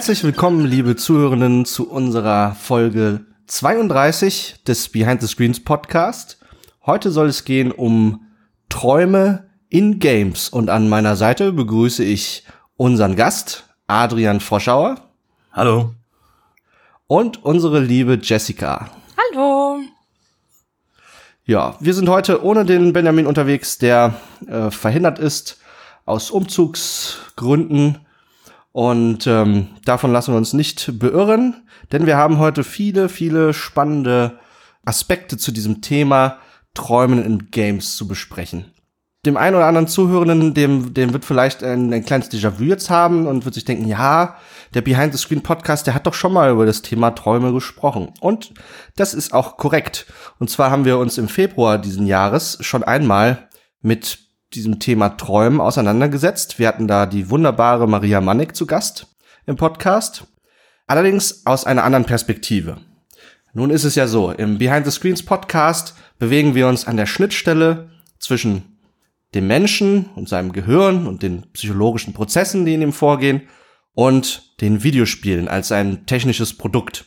Herzlich willkommen, liebe Zuhörenden, zu unserer Folge 32 des Behind the Screens Podcast. Heute soll es gehen um Träume in Games und an meiner Seite begrüße ich unseren Gast Adrian Froschauer. Hallo. Und unsere liebe Jessica. Hallo. Ja, wir sind heute ohne den Benjamin unterwegs, der äh, verhindert ist aus Umzugsgründen. Und ähm, davon lassen wir uns nicht beirren, denn wir haben heute viele, viele spannende Aspekte zu diesem Thema Träumen in Games zu besprechen. Dem einen oder anderen Zuhörenden, dem, dem wird vielleicht ein, ein kleines Déjà-vu jetzt haben und wird sich denken, ja, der Behind the Screen Podcast, der hat doch schon mal über das Thema Träume gesprochen. Und das ist auch korrekt. Und zwar haben wir uns im Februar diesen Jahres schon einmal mit diesem Thema Träumen auseinandergesetzt. Wir hatten da die wunderbare Maria Mannig zu Gast im Podcast. Allerdings aus einer anderen Perspektive. Nun ist es ja so, im Behind the Screens Podcast bewegen wir uns an der Schnittstelle zwischen dem Menschen und seinem Gehirn und den psychologischen Prozessen, die in ihm vorgehen, und den Videospielen als ein technisches Produkt.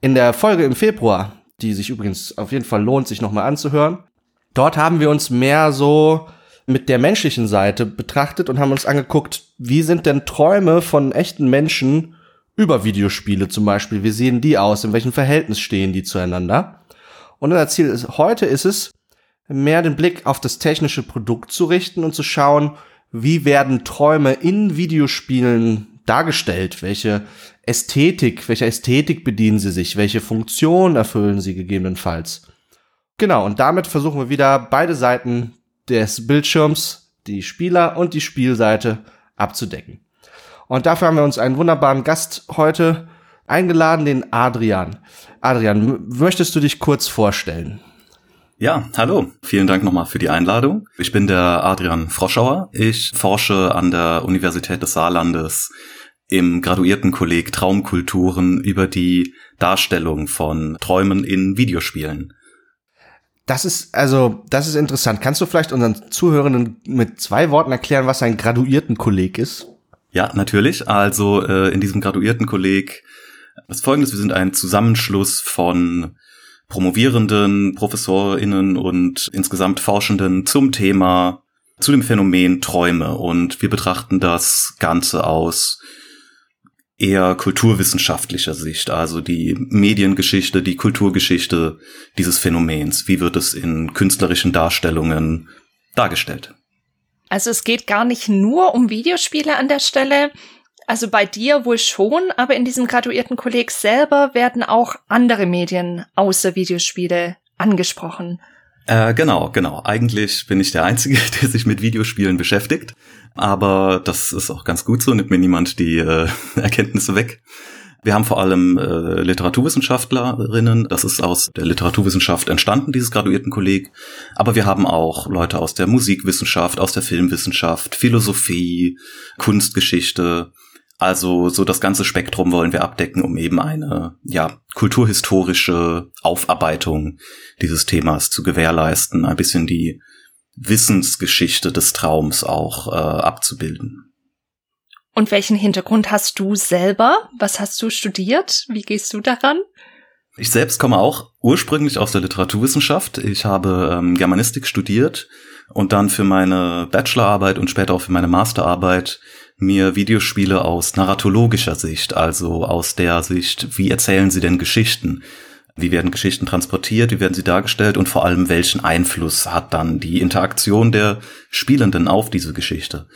In der Folge im Februar, die sich übrigens auf jeden Fall lohnt, sich nochmal anzuhören, dort haben wir uns mehr so mit der menschlichen Seite betrachtet und haben uns angeguckt, wie sind denn Träume von echten Menschen über Videospiele zum Beispiel, wie sehen die aus, in welchem Verhältnis stehen die zueinander. Und unser Ziel ist, heute ist es, mehr den Blick auf das technische Produkt zu richten und zu schauen, wie werden Träume in Videospielen dargestellt, welche Ästhetik, welche Ästhetik bedienen sie sich, welche Funktion erfüllen sie gegebenenfalls. Genau, und damit versuchen wir wieder beide Seiten des Bildschirms, die Spieler und die Spielseite abzudecken. Und dafür haben wir uns einen wunderbaren Gast heute eingeladen, den Adrian. Adrian, möchtest du dich kurz vorstellen? Ja, hallo. Vielen Dank nochmal für die Einladung. Ich bin der Adrian Froschauer. Ich forsche an der Universität des Saarlandes im Graduiertenkolleg Traumkulturen über die Darstellung von Träumen in Videospielen. Das ist, also, das ist interessant. Kannst du vielleicht unseren Zuhörenden mit zwei Worten erklären, was ein Graduiertenkolleg ist? Ja, natürlich. Also äh, in diesem Graduiertenkolleg ist folgendes, wir sind ein Zusammenschluss von Promovierenden, ProfessorInnen und insgesamt Forschenden zum Thema, zu dem Phänomen Träume. Und wir betrachten das Ganze aus eher kulturwissenschaftlicher Sicht, also die Mediengeschichte, die Kulturgeschichte dieses Phänomens. Wie wird es in künstlerischen Darstellungen dargestellt? Also es geht gar nicht nur um Videospiele an der Stelle. Also bei dir wohl schon, aber in diesem graduierten Kolleg selber werden auch andere Medien außer Videospiele angesprochen. Äh, genau, genau. Eigentlich bin ich der Einzige, der sich mit Videospielen beschäftigt. Aber das ist auch ganz gut so, nimmt mir niemand die äh, Erkenntnisse weg. Wir haben vor allem äh, Literaturwissenschaftlerinnen, das ist aus der Literaturwissenschaft entstanden, dieses Graduiertenkolleg. Aber wir haben auch Leute aus der Musikwissenschaft, aus der Filmwissenschaft, Philosophie, Kunstgeschichte. Also so das ganze Spektrum wollen wir abdecken, um eben eine ja kulturhistorische Aufarbeitung dieses Themas zu gewährleisten, ein bisschen die Wissensgeschichte des Traums auch äh, abzubilden. Und welchen Hintergrund hast du selber? Was hast du studiert? Wie gehst du daran? Ich selbst komme auch ursprünglich aus der Literaturwissenschaft. Ich habe ähm, Germanistik studiert und dann für meine Bachelorarbeit und später auch für meine Masterarbeit mir Videospiele aus narratologischer Sicht, also aus der Sicht, wie erzählen sie denn Geschichten? Wie werden Geschichten transportiert? Wie werden sie dargestellt? Und vor allem, welchen Einfluss hat dann die Interaktion der Spielenden auf diese Geschichte?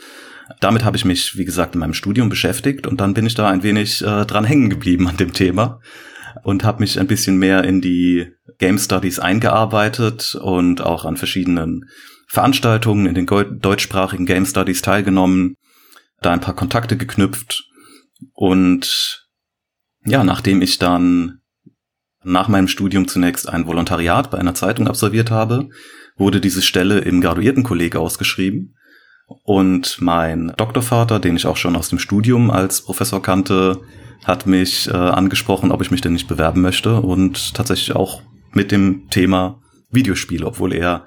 damit habe ich mich, wie gesagt, in meinem Studium beschäftigt und dann bin ich da ein wenig äh, dran hängen geblieben an dem Thema und habe mich ein bisschen mehr in die Game Studies eingearbeitet und auch an verschiedenen Veranstaltungen in den deutschsprachigen Game Studies teilgenommen, da ein paar Kontakte geknüpft. Und ja, nachdem ich dann nach meinem Studium zunächst ein Volontariat bei einer Zeitung absolviert habe, wurde diese Stelle im Graduiertenkolleg ausgeschrieben. Und mein Doktorvater, den ich auch schon aus dem Studium als Professor kannte, hat mich äh, angesprochen, ob ich mich denn nicht bewerben möchte und tatsächlich auch mit dem Thema Videospiele, obwohl er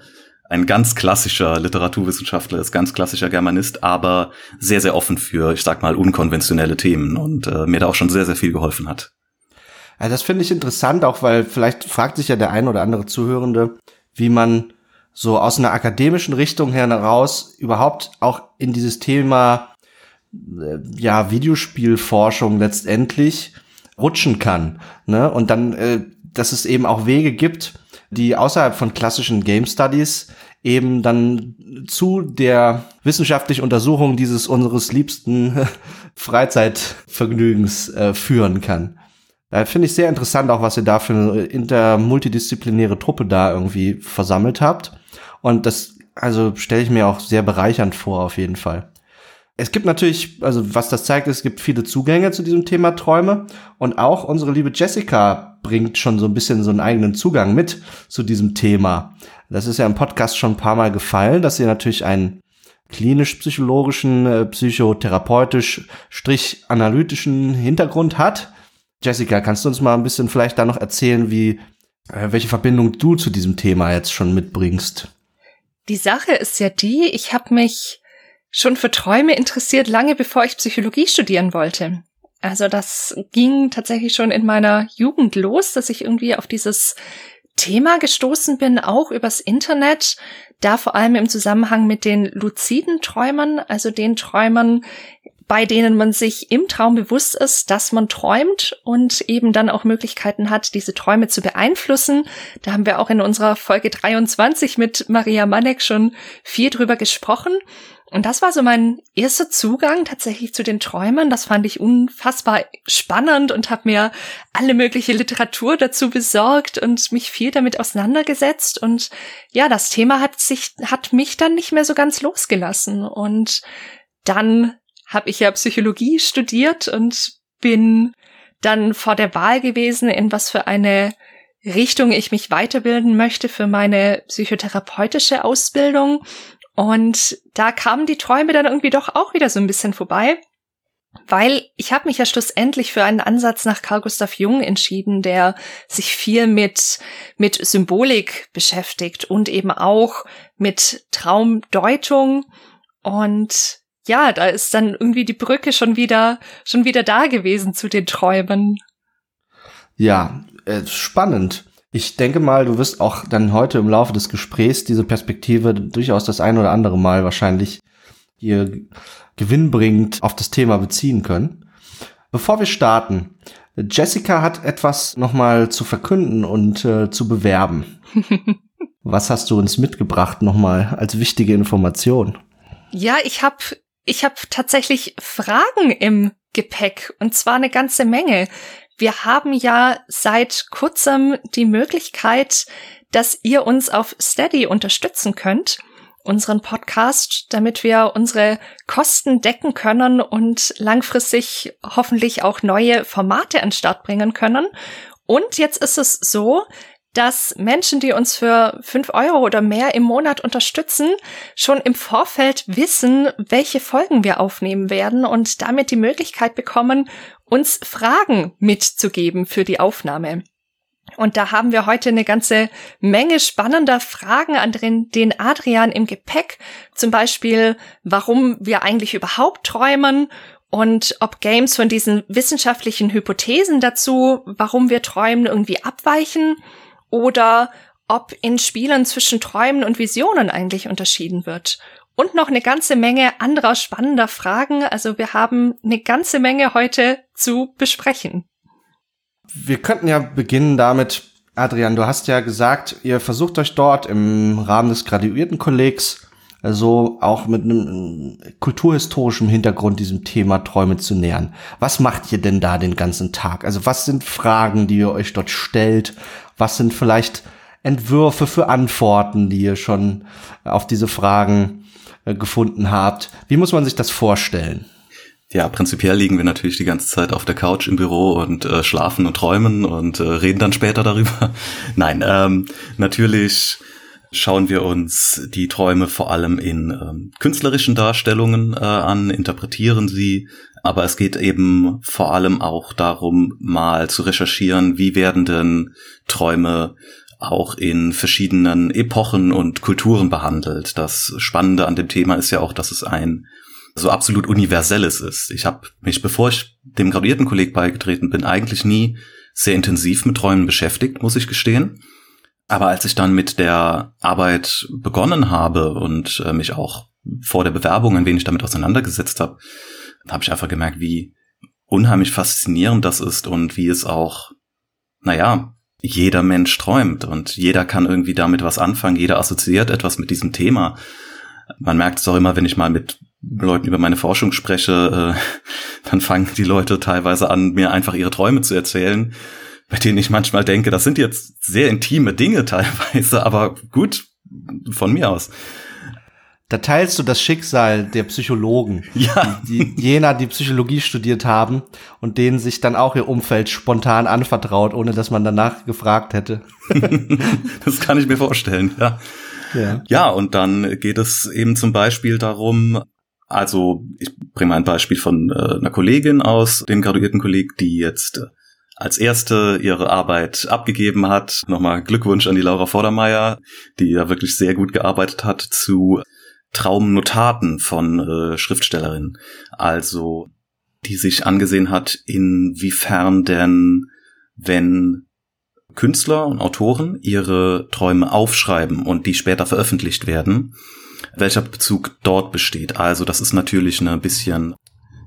ein ganz klassischer Literaturwissenschaftler ist, ganz klassischer Germanist, aber sehr, sehr offen für, ich sag mal, unkonventionelle Themen und äh, mir da auch schon sehr, sehr viel geholfen hat. Ja, das finde ich interessant, auch weil vielleicht fragt sich ja der ein oder andere Zuhörende, wie man so aus einer akademischen Richtung heraus überhaupt auch in dieses Thema äh, ja Videospielforschung letztendlich rutschen kann, ne? Und dann, äh, dass es eben auch Wege gibt, die außerhalb von klassischen Game Studies eben dann zu der wissenschaftlichen Untersuchung dieses unseres liebsten Freizeitvergnügens äh, führen kann. Da finde ich sehr interessant auch, was ihr da für eine intermultidisziplinäre Truppe da irgendwie versammelt habt. Und das, also stelle ich mir auch sehr bereichernd vor, auf jeden Fall. Es gibt natürlich, also was das zeigt, es gibt viele Zugänge zu diesem Thema Träume und auch unsere liebe Jessica bringt schon so ein bisschen so einen eigenen Zugang mit zu diesem Thema. Das ist ja im Podcast schon ein paar Mal gefallen, dass sie natürlich einen klinisch-psychologischen, äh, psychotherapeutisch, strich analytischen Hintergrund hat. Jessica, kannst du uns mal ein bisschen vielleicht da noch erzählen, wie, äh, welche Verbindung du zu diesem Thema jetzt schon mitbringst? Die Sache ist ja die, ich habe mich schon für Träume interessiert, lange bevor ich Psychologie studieren wollte. Also das ging tatsächlich schon in meiner Jugend los, dass ich irgendwie auf dieses Thema gestoßen bin, auch übers Internet, da vor allem im Zusammenhang mit den luziden Träumern, also den Träumern, bei denen man sich im Traum bewusst ist, dass man träumt und eben dann auch Möglichkeiten hat, diese Träume zu beeinflussen. Da haben wir auch in unserer Folge 23 mit Maria Manek schon viel drüber gesprochen. Und das war so mein erster Zugang tatsächlich zu den Träumen. Das fand ich unfassbar spannend und habe mir alle mögliche Literatur dazu besorgt und mich viel damit auseinandergesetzt. Und ja, das Thema hat sich, hat mich dann nicht mehr so ganz losgelassen. Und dann habe ich ja Psychologie studiert und bin dann vor der Wahl gewesen, in was für eine Richtung ich mich weiterbilden möchte für meine psychotherapeutische Ausbildung und da kamen die Träume dann irgendwie doch auch wieder so ein bisschen vorbei, weil ich habe mich ja schlussendlich für einen Ansatz nach Carl Gustav Jung entschieden, der sich viel mit mit Symbolik beschäftigt und eben auch mit Traumdeutung und ja, da ist dann irgendwie die Brücke schon wieder schon wieder da gewesen zu den Träumen. Ja, äh, spannend. Ich denke mal, du wirst auch dann heute im Laufe des Gesprächs diese Perspektive durchaus das ein oder andere Mal wahrscheinlich hier gewinnbringend auf das Thema beziehen können. Bevor wir starten, Jessica hat etwas nochmal zu verkünden und äh, zu bewerben. Was hast du uns mitgebracht nochmal als wichtige Information? Ja, ich habe ich hab tatsächlich Fragen im Gepäck und zwar eine ganze Menge. Wir haben ja seit kurzem die Möglichkeit, dass ihr uns auf Steady unterstützen könnt, unseren Podcast, damit wir unsere Kosten decken können und langfristig hoffentlich auch neue Formate an Start bringen können. Und jetzt ist es so, dass Menschen, die uns für fünf Euro oder mehr im Monat unterstützen, schon im Vorfeld wissen, welche Folgen wir aufnehmen werden und damit die Möglichkeit bekommen, uns Fragen mitzugeben für die Aufnahme. Und da haben wir heute eine ganze Menge spannender Fragen an den, Adrian im Gepäck. Zum Beispiel, warum wir eigentlich überhaupt träumen und ob Games von diesen wissenschaftlichen Hypothesen dazu, warum wir träumen, irgendwie abweichen oder ob in Spielen zwischen Träumen und Visionen eigentlich unterschieden wird. Und noch eine ganze Menge anderer spannender Fragen. Also wir haben eine ganze Menge heute zu besprechen. Wir könnten ja beginnen damit, Adrian, du hast ja gesagt, ihr versucht euch dort im Rahmen des Graduiertenkollegs also auch mit einem kulturhistorischen Hintergrund diesem Thema Träume zu nähern. Was macht ihr denn da den ganzen Tag? Also was sind Fragen, die ihr euch dort stellt? Was sind vielleicht Entwürfe für Antworten, die ihr schon auf diese Fragen gefunden habt? Wie muss man sich das vorstellen? Ja, prinzipiell liegen wir natürlich die ganze Zeit auf der Couch im Büro und äh, schlafen und träumen und äh, reden dann später darüber. Nein, ähm, natürlich schauen wir uns die Träume vor allem in ähm, künstlerischen Darstellungen äh, an, interpretieren sie, aber es geht eben vor allem auch darum, mal zu recherchieren, wie werden denn Träume auch in verschiedenen Epochen und Kulturen behandelt. Das Spannende an dem Thema ist ja auch, dass es ein so absolut universelles ist. Ich habe mich, bevor ich dem Graduiertenkolleg beigetreten bin, eigentlich nie sehr intensiv mit Träumen beschäftigt, muss ich gestehen. Aber als ich dann mit der Arbeit begonnen habe und äh, mich auch vor der Bewerbung ein wenig damit auseinandergesetzt habe, habe ich einfach gemerkt, wie unheimlich faszinierend das ist und wie es auch, naja, jeder Mensch träumt und jeder kann irgendwie damit was anfangen, jeder assoziiert etwas mit diesem Thema. Man merkt es auch immer, wenn ich mal mit Leuten über meine Forschung spreche, äh, dann fangen die Leute teilweise an, mir einfach ihre Träume zu erzählen, bei denen ich manchmal denke, das sind jetzt sehr intime Dinge teilweise, aber gut, von mir aus. Da teilst du das Schicksal der Psychologen, ja. die, die jener, die Psychologie studiert haben und denen sich dann auch ihr Umfeld spontan anvertraut, ohne dass man danach gefragt hätte. das kann ich mir vorstellen, ja. Ja. ja, und dann geht es eben zum Beispiel darum, also ich bringe mal ein Beispiel von äh, einer Kollegin aus, dem graduierten Kolleg, die jetzt äh, als erste ihre Arbeit abgegeben hat. Nochmal Glückwunsch an die Laura Vordermeier, die ja wirklich sehr gut gearbeitet hat zu Traumnotaten von äh, Schriftstellerinnen. Also die sich angesehen hat, inwiefern denn, wenn Künstler und Autoren ihre Träume aufschreiben und die später veröffentlicht werden, welcher Bezug dort besteht. Also das ist natürlich eine bisschen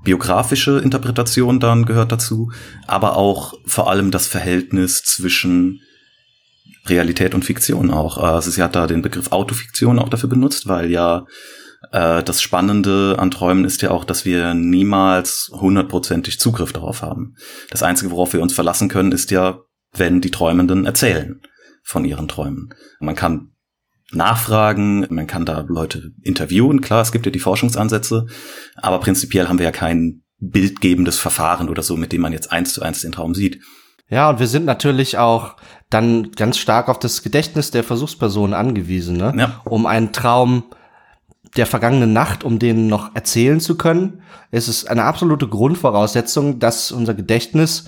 biografische Interpretation dann gehört dazu, aber auch vor allem das Verhältnis zwischen Realität und Fiktion auch. Also sie hat da den Begriff Autofiktion auch dafür benutzt, weil ja äh, das Spannende an Träumen ist ja auch, dass wir niemals hundertprozentig Zugriff darauf haben. Das Einzige, worauf wir uns verlassen können, ist ja, wenn die Träumenden erzählen von ihren Träumen. Man kann nachfragen, man kann da Leute interviewen, klar, es gibt ja die Forschungsansätze, aber prinzipiell haben wir ja kein bildgebendes Verfahren oder so, mit dem man jetzt eins zu eins den Traum sieht. Ja, und wir sind natürlich auch dann ganz stark auf das Gedächtnis der Versuchsperson angewiesen, ne? Ja. Um einen Traum der vergangenen Nacht, um den noch erzählen zu können, ist es eine absolute Grundvoraussetzung, dass unser Gedächtnis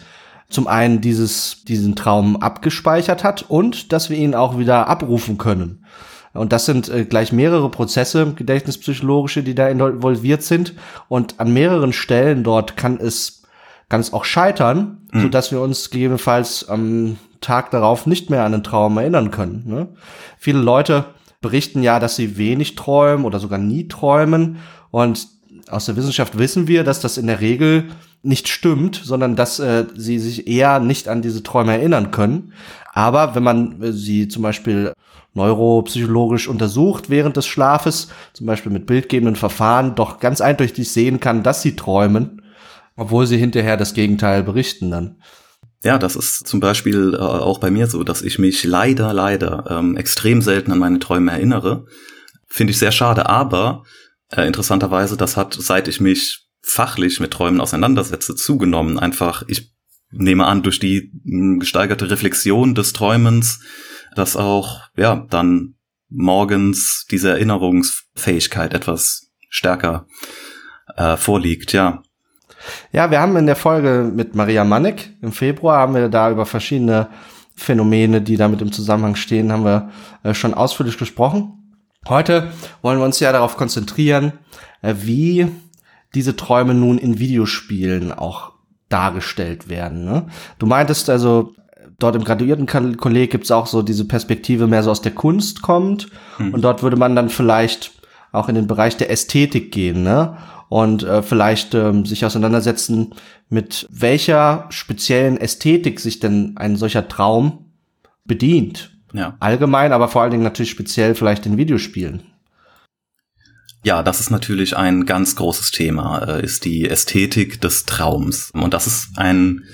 zum einen dieses, diesen Traum abgespeichert hat und dass wir ihn auch wieder abrufen können. Und das sind äh, gleich mehrere Prozesse, gedächtnispsychologische, die da involviert sind. Und an mehreren Stellen dort kann es ganz auch scheitern, mhm. so dass wir uns gegebenenfalls am Tag darauf nicht mehr an den Traum erinnern können. Ne? Viele Leute berichten ja, dass sie wenig träumen oder sogar nie träumen. Und aus der Wissenschaft wissen wir, dass das in der Regel nicht stimmt, sondern dass äh, sie sich eher nicht an diese Träume erinnern können. Aber wenn man äh, sie zum Beispiel neuropsychologisch untersucht während des Schlafes, zum Beispiel mit bildgebenden Verfahren, doch ganz eindeutig sehen kann, dass sie träumen, obwohl sie hinterher das Gegenteil berichten dann. Ja, das ist zum Beispiel äh, auch bei mir so, dass ich mich leider, leider ähm, extrem selten an meine Träume erinnere. Finde ich sehr schade, aber äh, interessanterweise, das hat, seit ich mich fachlich mit Träumen auseinandersetze, zugenommen. Einfach, ich nehme an, durch die gesteigerte Reflexion des Träumens, dass auch, ja, dann morgens diese Erinnerungsfähigkeit etwas stärker äh, vorliegt, ja. Ja, wir haben in der Folge mit Maria Mannek im Februar haben wir da über verschiedene Phänomene, die damit im Zusammenhang stehen, haben wir äh, schon ausführlich gesprochen. Heute wollen wir uns ja darauf konzentrieren, äh, wie diese Träume nun in Videospielen auch dargestellt werden. Ne? Du meintest also, dort im Graduiertenkolleg gibt es auch so diese Perspektive mehr so aus der Kunst kommt hm. und dort würde man dann vielleicht auch in den Bereich der Ästhetik gehen, ne? Und äh, vielleicht ähm, sich auseinandersetzen, mit welcher speziellen Ästhetik sich denn ein solcher Traum bedient. Ja. Allgemein, aber vor allen Dingen natürlich speziell vielleicht in Videospielen. Ja, das ist natürlich ein ganz großes Thema, äh, ist die Ästhetik des Traums. Und das ist ein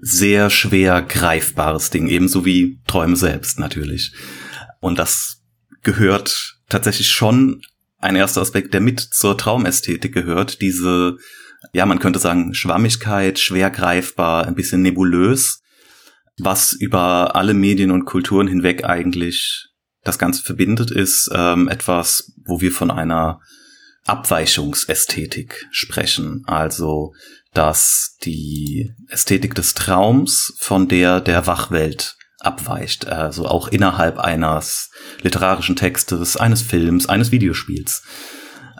sehr schwer greifbares Ding, ebenso wie Träume selbst natürlich. Und das gehört tatsächlich schon ein erster Aspekt, der mit zur Traumästhetik gehört, diese, ja, man könnte sagen, Schwammigkeit, schwer greifbar, ein bisschen nebulös, was über alle Medien und Kulturen hinweg eigentlich das Ganze verbindet, ist ähm, etwas, wo wir von einer Abweichungsästhetik sprechen. Also, dass die Ästhetik des Traums von der der Wachwelt abweicht, also auch innerhalb eines literarischen Textes, eines Films, eines Videospiels.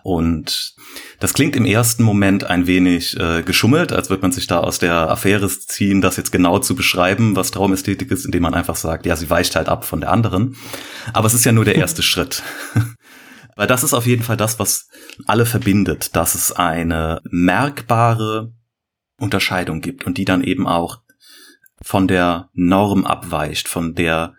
Und das klingt im ersten Moment ein wenig äh, geschummelt, als würde man sich da aus der Affäre ziehen, das jetzt genau zu beschreiben, was Traumästhetik ist, indem man einfach sagt, ja, sie weicht halt ab von der anderen. Aber es ist ja nur der erste Schritt. Weil das ist auf jeden Fall das, was alle verbindet, dass es eine merkbare Unterscheidung gibt und die dann eben auch von der Norm abweicht, von der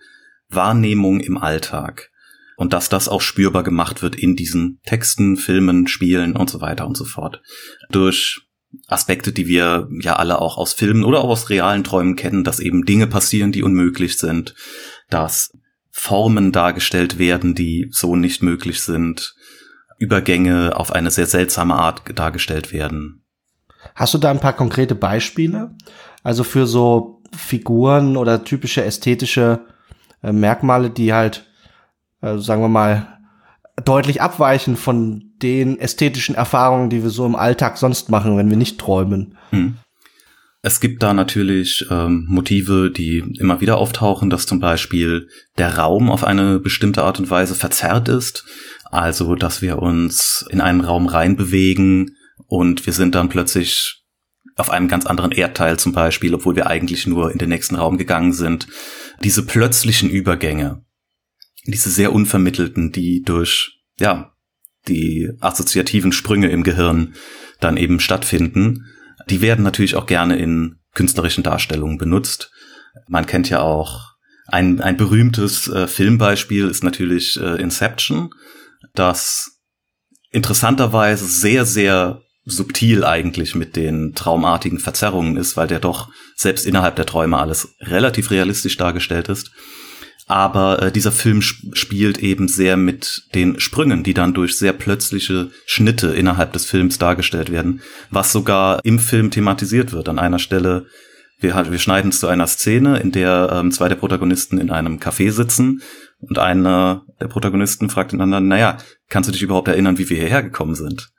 Wahrnehmung im Alltag und dass das auch spürbar gemacht wird in diesen Texten, Filmen, Spielen und so weiter und so fort. Durch Aspekte, die wir ja alle auch aus Filmen oder auch aus realen Träumen kennen, dass eben Dinge passieren, die unmöglich sind, dass Formen dargestellt werden, die so nicht möglich sind, Übergänge auf eine sehr seltsame Art dargestellt werden. Hast du da ein paar konkrete Beispiele? Also für so Figuren oder typische ästhetische äh, Merkmale, die halt also sagen wir mal, deutlich abweichen von den ästhetischen Erfahrungen, die wir so im Alltag sonst machen, wenn wir nicht träumen. Hm. Es gibt da natürlich ähm, Motive, die immer wieder auftauchen, dass zum Beispiel der Raum auf eine bestimmte Art und Weise verzerrt ist. Also, dass wir uns in einen Raum reinbewegen und wir sind dann plötzlich auf einem ganz anderen Erdteil zum Beispiel, obwohl wir eigentlich nur in den nächsten Raum gegangen sind. Diese plötzlichen Übergänge, diese sehr unvermittelten, die durch, ja, die assoziativen Sprünge im Gehirn dann eben stattfinden, die werden natürlich auch gerne in künstlerischen Darstellungen benutzt. Man kennt ja auch ein, ein berühmtes äh, Filmbeispiel ist natürlich äh, Inception, das interessanterweise sehr, sehr subtil eigentlich mit den traumartigen Verzerrungen ist, weil der doch selbst innerhalb der Träume alles relativ realistisch dargestellt ist. Aber äh, dieser Film sp spielt eben sehr mit den Sprüngen, die dann durch sehr plötzliche Schnitte innerhalb des Films dargestellt werden, was sogar im Film thematisiert wird. An einer Stelle, wir, wir schneiden zu einer Szene, in der ähm, zwei der Protagonisten in einem Café sitzen und einer der Protagonisten fragt den anderen, naja, kannst du dich überhaupt erinnern, wie wir hierher gekommen sind?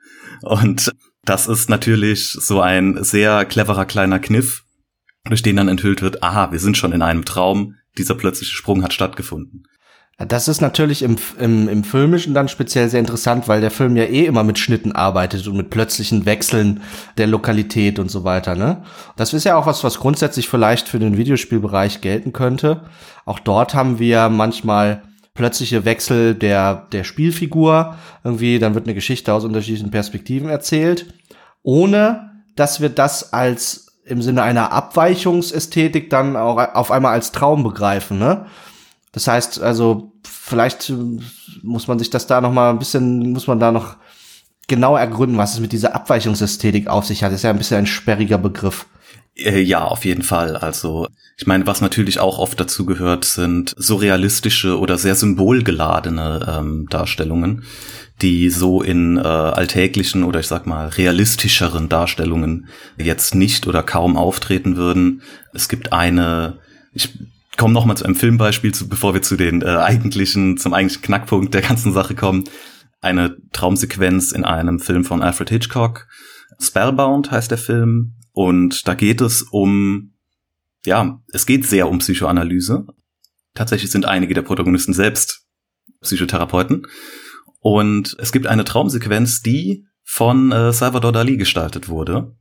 Und das ist natürlich so ein sehr cleverer kleiner Kniff, durch den dann enthüllt wird, aha, wir sind schon in einem Traum, dieser plötzliche Sprung hat stattgefunden. Das ist natürlich im, im, im Filmischen dann speziell sehr interessant, weil der Film ja eh immer mit Schnitten arbeitet und mit plötzlichen Wechseln der Lokalität und so weiter. Ne? Das ist ja auch was, was grundsätzlich vielleicht für den Videospielbereich gelten könnte. Auch dort haben wir manchmal plötzliche Wechsel der, der Spielfigur. Irgendwie, dann wird eine Geschichte aus unterschiedlichen Perspektiven erzählt, ohne dass wir das als im Sinne einer Abweichungsästhetik dann auch auf einmal als Traum begreifen, ne? Das heißt, also vielleicht äh, muss man sich das da noch mal ein bisschen, muss man da noch genau ergründen, was es mit dieser Abweichungsästhetik auf sich hat. Das ist ja ein bisschen ein sperriger Begriff. Äh, ja, auf jeden Fall. Also ich meine, was natürlich auch oft dazu gehört, sind surrealistische oder sehr symbolgeladene ähm, Darstellungen die so in äh, alltäglichen oder ich sag mal realistischeren Darstellungen jetzt nicht oder kaum auftreten würden. Es gibt eine, ich komme noch mal zu einem Filmbeispiel, zu, bevor wir zu den äh, eigentlichen, zum eigentlichen Knackpunkt der ganzen Sache kommen. Eine Traumsequenz in einem Film von Alfred Hitchcock. Spellbound heißt der Film. Und da geht es um, ja, es geht sehr um Psychoanalyse. Tatsächlich sind einige der Protagonisten selbst Psychotherapeuten. Und es gibt eine Traumsequenz, die von äh, Salvador Dali gestaltet wurde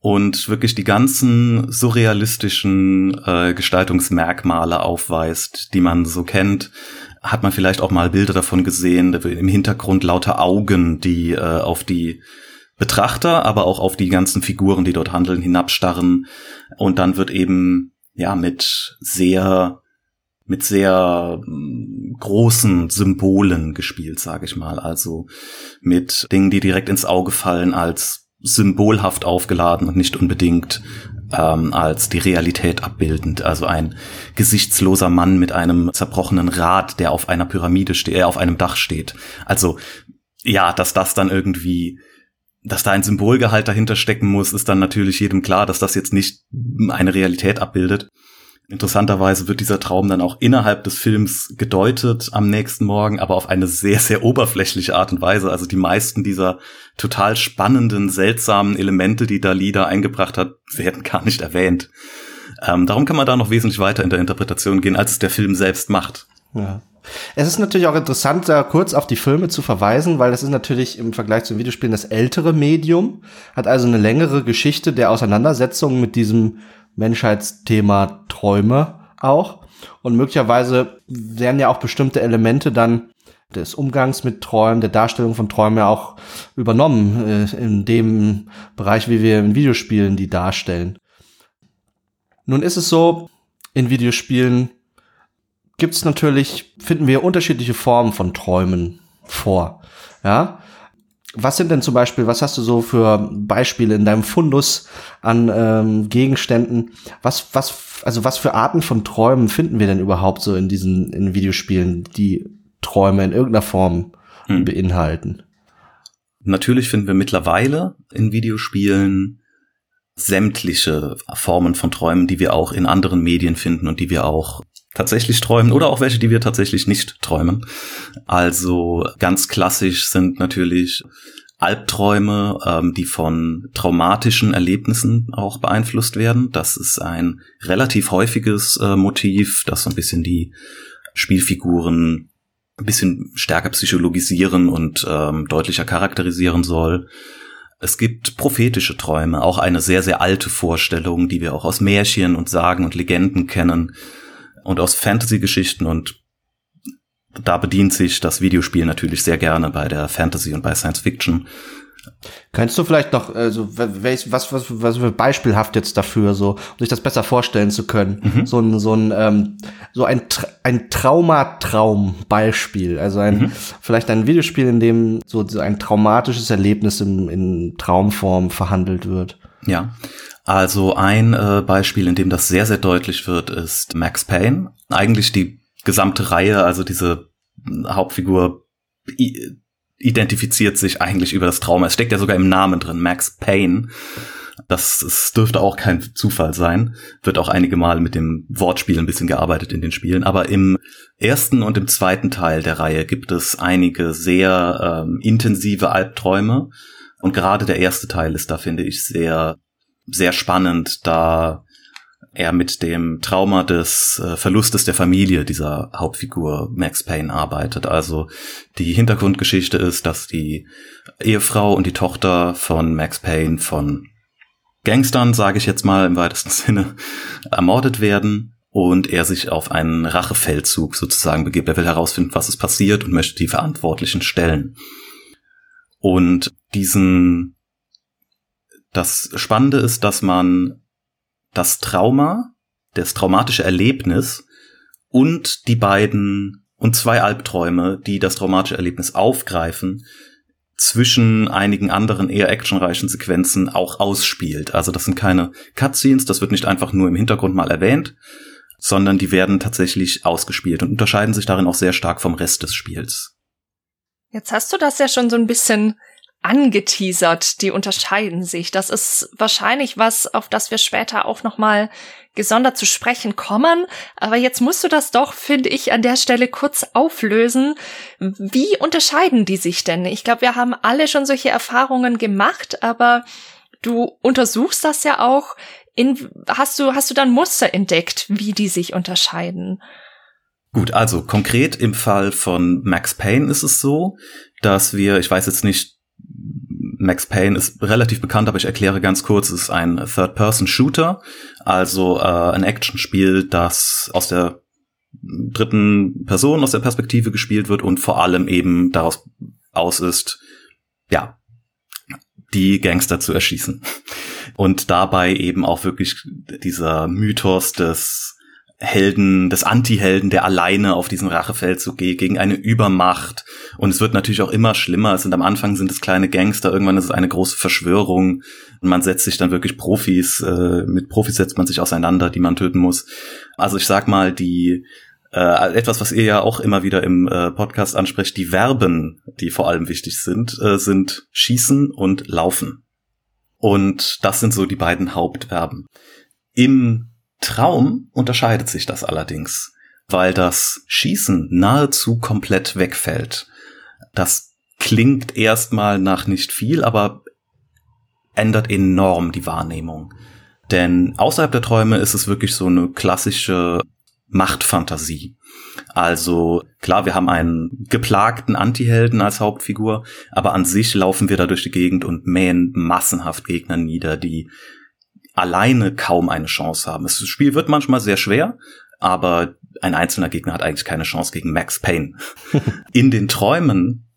und wirklich die ganzen surrealistischen äh, Gestaltungsmerkmale aufweist, die man so kennt. Hat man vielleicht auch mal Bilder davon gesehen, im Hintergrund lauter Augen, die äh, auf die Betrachter, aber auch auf die ganzen Figuren, die dort handeln, hinabstarren. Und dann wird eben ja mit sehr mit sehr mm, großen Symbolen gespielt, sage ich mal. Also mit Dingen, die direkt ins Auge fallen, als symbolhaft aufgeladen und nicht unbedingt ähm, als die Realität abbildend. Also ein gesichtsloser Mann mit einem zerbrochenen Rad, der auf einer Pyramide steht, äh, auf einem Dach steht. Also ja, dass das dann irgendwie dass da ein Symbolgehalt dahinter stecken muss, ist dann natürlich jedem klar, dass das jetzt nicht eine Realität abbildet. Interessanterweise wird dieser Traum dann auch innerhalb des Films gedeutet am nächsten Morgen, aber auf eine sehr, sehr oberflächliche Art und Weise. Also die meisten dieser total spannenden, seltsamen Elemente, die Dali da eingebracht hat, werden gar nicht erwähnt. Ähm, darum kann man da noch wesentlich weiter in der Interpretation gehen, als es der Film selbst macht. Ja. Es ist natürlich auch interessant, da kurz auf die Filme zu verweisen, weil das ist natürlich im Vergleich zu Videospielen das ältere Medium, hat also eine längere Geschichte der Auseinandersetzung mit diesem Menschheitsthema Träume auch. Und möglicherweise werden ja auch bestimmte Elemente dann des Umgangs mit Träumen, der Darstellung von Träumen ja auch übernommen, äh, in dem Bereich, wie wir in Videospielen die darstellen. Nun ist es so, in Videospielen gibt es natürlich, finden wir unterschiedliche Formen von Träumen vor. Ja. Was sind denn zum Beispiel, was hast du so für Beispiele in deinem Fundus an ähm, Gegenständen? Was, was, also was für Arten von Träumen finden wir denn überhaupt so in diesen in Videospielen, die Träume in irgendeiner Form hm. beinhalten? Natürlich finden wir mittlerweile in Videospielen sämtliche Formen von Träumen, die wir auch in anderen Medien finden und die wir auch tatsächlich träumen oder auch welche, die wir tatsächlich nicht träumen. Also ganz klassisch sind natürlich Albträume, ähm, die von traumatischen Erlebnissen auch beeinflusst werden. Das ist ein relativ häufiges äh, Motiv, das so ein bisschen die Spielfiguren ein bisschen stärker psychologisieren und ähm, deutlicher charakterisieren soll. Es gibt prophetische Träume, auch eine sehr, sehr alte Vorstellung, die wir auch aus Märchen und Sagen und Legenden kennen und aus Fantasy-Geschichten und da bedient sich das Videospiel natürlich sehr gerne bei der Fantasy und bei Science Fiction. Könntest du vielleicht noch, also was, was, was für beispielhaft jetzt dafür, so, um sich das besser vorstellen zu können, mhm. so ein, so ein, ähm, so ein, ein Traumatraum-Beispiel, also ein, mhm. vielleicht ein Videospiel, in dem so ein traumatisches Erlebnis in, in Traumform verhandelt wird. Ja, also ein äh, Beispiel, in dem das sehr, sehr deutlich wird, ist Max Payne. Eigentlich die gesamte Reihe, also diese Hauptfigur identifiziert sich eigentlich über das Trauma. Es steckt ja sogar im Namen drin, Max Payne. Das, das dürfte auch kein Zufall sein. Wird auch einige Mal mit dem Wortspiel ein bisschen gearbeitet in den Spielen. Aber im ersten und im zweiten Teil der Reihe gibt es einige sehr ähm, intensive Albträume. Und gerade der erste Teil ist da, finde ich, sehr sehr spannend, da er mit dem Trauma des äh, Verlustes der Familie dieser Hauptfigur Max Payne arbeitet. Also die Hintergrundgeschichte ist, dass die Ehefrau und die Tochter von Max Payne von Gangstern, sage ich jetzt mal im weitesten Sinne, ermordet werden und er sich auf einen Rachefeldzug sozusagen begibt. Er will herausfinden, was ist passiert und möchte die Verantwortlichen stellen. Und diesen das Spannende ist, dass man das Trauma, das traumatische Erlebnis und die beiden und zwei Albträume, die das traumatische Erlebnis aufgreifen, zwischen einigen anderen eher actionreichen Sequenzen auch ausspielt. Also das sind keine Cutscenes, das wird nicht einfach nur im Hintergrund mal erwähnt, sondern die werden tatsächlich ausgespielt und unterscheiden sich darin auch sehr stark vom Rest des Spiels. Jetzt hast du das ja schon so ein bisschen angeteasert, die unterscheiden sich. Das ist wahrscheinlich was, auf das wir später auch nochmal gesondert zu sprechen kommen. Aber jetzt musst du das doch, finde ich, an der Stelle kurz auflösen. Wie unterscheiden die sich denn? Ich glaube, wir haben alle schon solche Erfahrungen gemacht, aber du untersuchst das ja auch. In, hast du, hast du dann Muster entdeckt, wie die sich unterscheiden? Gut, also konkret im Fall von Max Payne ist es so, dass wir, ich weiß jetzt nicht, Max Payne ist relativ bekannt, aber ich erkläre ganz kurz, es ist ein Third-Person-Shooter, also äh, ein Actionspiel, das aus der dritten Person, aus der Perspektive gespielt wird und vor allem eben daraus aus ist, ja, die Gangster zu erschießen. Und dabei eben auch wirklich dieser Mythos des Helden, des Anti-Helden, der alleine auf diesen Rachefeldzug geht, gegen eine Übermacht. Und es wird natürlich auch immer schlimmer. Es sind am Anfang sind es kleine Gangster, irgendwann ist es eine große Verschwörung. Und man setzt sich dann wirklich Profis, äh, mit Profis setzt man sich auseinander, die man töten muss. Also ich sag mal, die äh, etwas, was ihr ja auch immer wieder im äh, Podcast ansprecht, die Verben, die vor allem wichtig sind, äh, sind Schießen und Laufen. Und das sind so die beiden Hauptverben. Im Traum unterscheidet sich das allerdings, weil das Schießen nahezu komplett wegfällt. Das klingt erstmal nach nicht viel, aber ändert enorm die Wahrnehmung. Denn außerhalb der Träume ist es wirklich so eine klassische Machtfantasie. Also klar, wir haben einen geplagten Antihelden als Hauptfigur, aber an sich laufen wir da durch die Gegend und mähen massenhaft Gegner nieder, die alleine kaum eine Chance haben. Das Spiel wird manchmal sehr schwer, aber ein einzelner Gegner hat eigentlich keine Chance gegen Max Payne. In den Träumen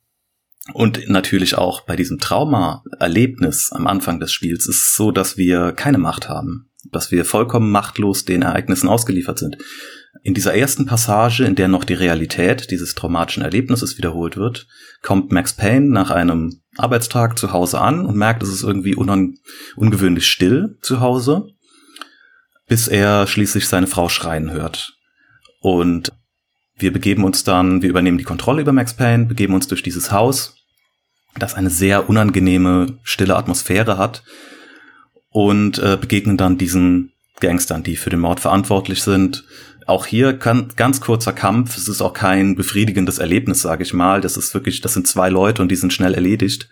und natürlich auch bei diesem Trauma-Erlebnis am Anfang des Spiels ist es so, dass wir keine Macht haben, dass wir vollkommen machtlos den Ereignissen ausgeliefert sind. In dieser ersten Passage, in der noch die Realität dieses traumatischen Erlebnisses wiederholt wird, kommt Max Payne nach einem Arbeitstag zu Hause an und merkt, es ist irgendwie ungewöhnlich still zu Hause, bis er schließlich seine Frau schreien hört. Und wir begeben uns dann, wir übernehmen die Kontrolle über Max Payne, begeben uns durch dieses Haus, das eine sehr unangenehme, stille Atmosphäre hat und äh, begegnen dann diesen Gangstern, die für den Mord verantwortlich sind. Auch hier kann ganz kurzer Kampf. Es ist auch kein befriedigendes Erlebnis, sage ich mal. Das ist wirklich, das sind zwei Leute und die sind schnell erledigt,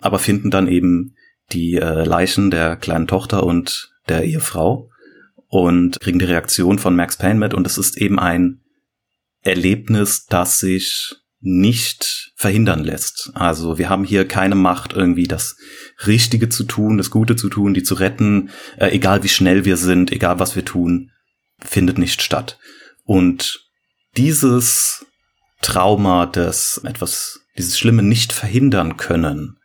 aber finden dann eben die äh, Leichen der kleinen Tochter und der Ehefrau und kriegen die Reaktion von Max Payne mit und es ist eben ein Erlebnis, das sich nicht verhindern lässt. Also wir haben hier keine Macht, irgendwie das Richtige zu tun, das Gute zu tun, die zu retten, äh, egal wie schnell wir sind, egal was wir tun, findet nicht statt. Und dieses Trauma, das etwas, dieses Schlimme nicht verhindern können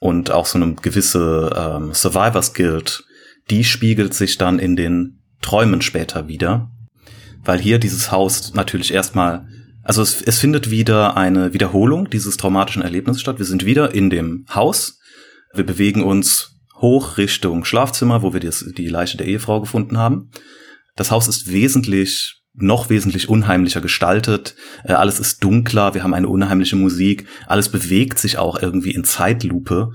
und auch so eine gewisse ähm, Survivors Guild, die spiegelt sich dann in den Träumen später wieder weil hier dieses Haus natürlich erstmal, also es, es findet wieder eine Wiederholung dieses traumatischen Erlebnisses statt. Wir sind wieder in dem Haus. Wir bewegen uns hoch Richtung Schlafzimmer, wo wir die, die Leiche der Ehefrau gefunden haben. Das Haus ist wesentlich noch wesentlich unheimlicher gestaltet. Äh, alles ist dunkler, wir haben eine unheimliche Musik, alles bewegt sich auch irgendwie in Zeitlupe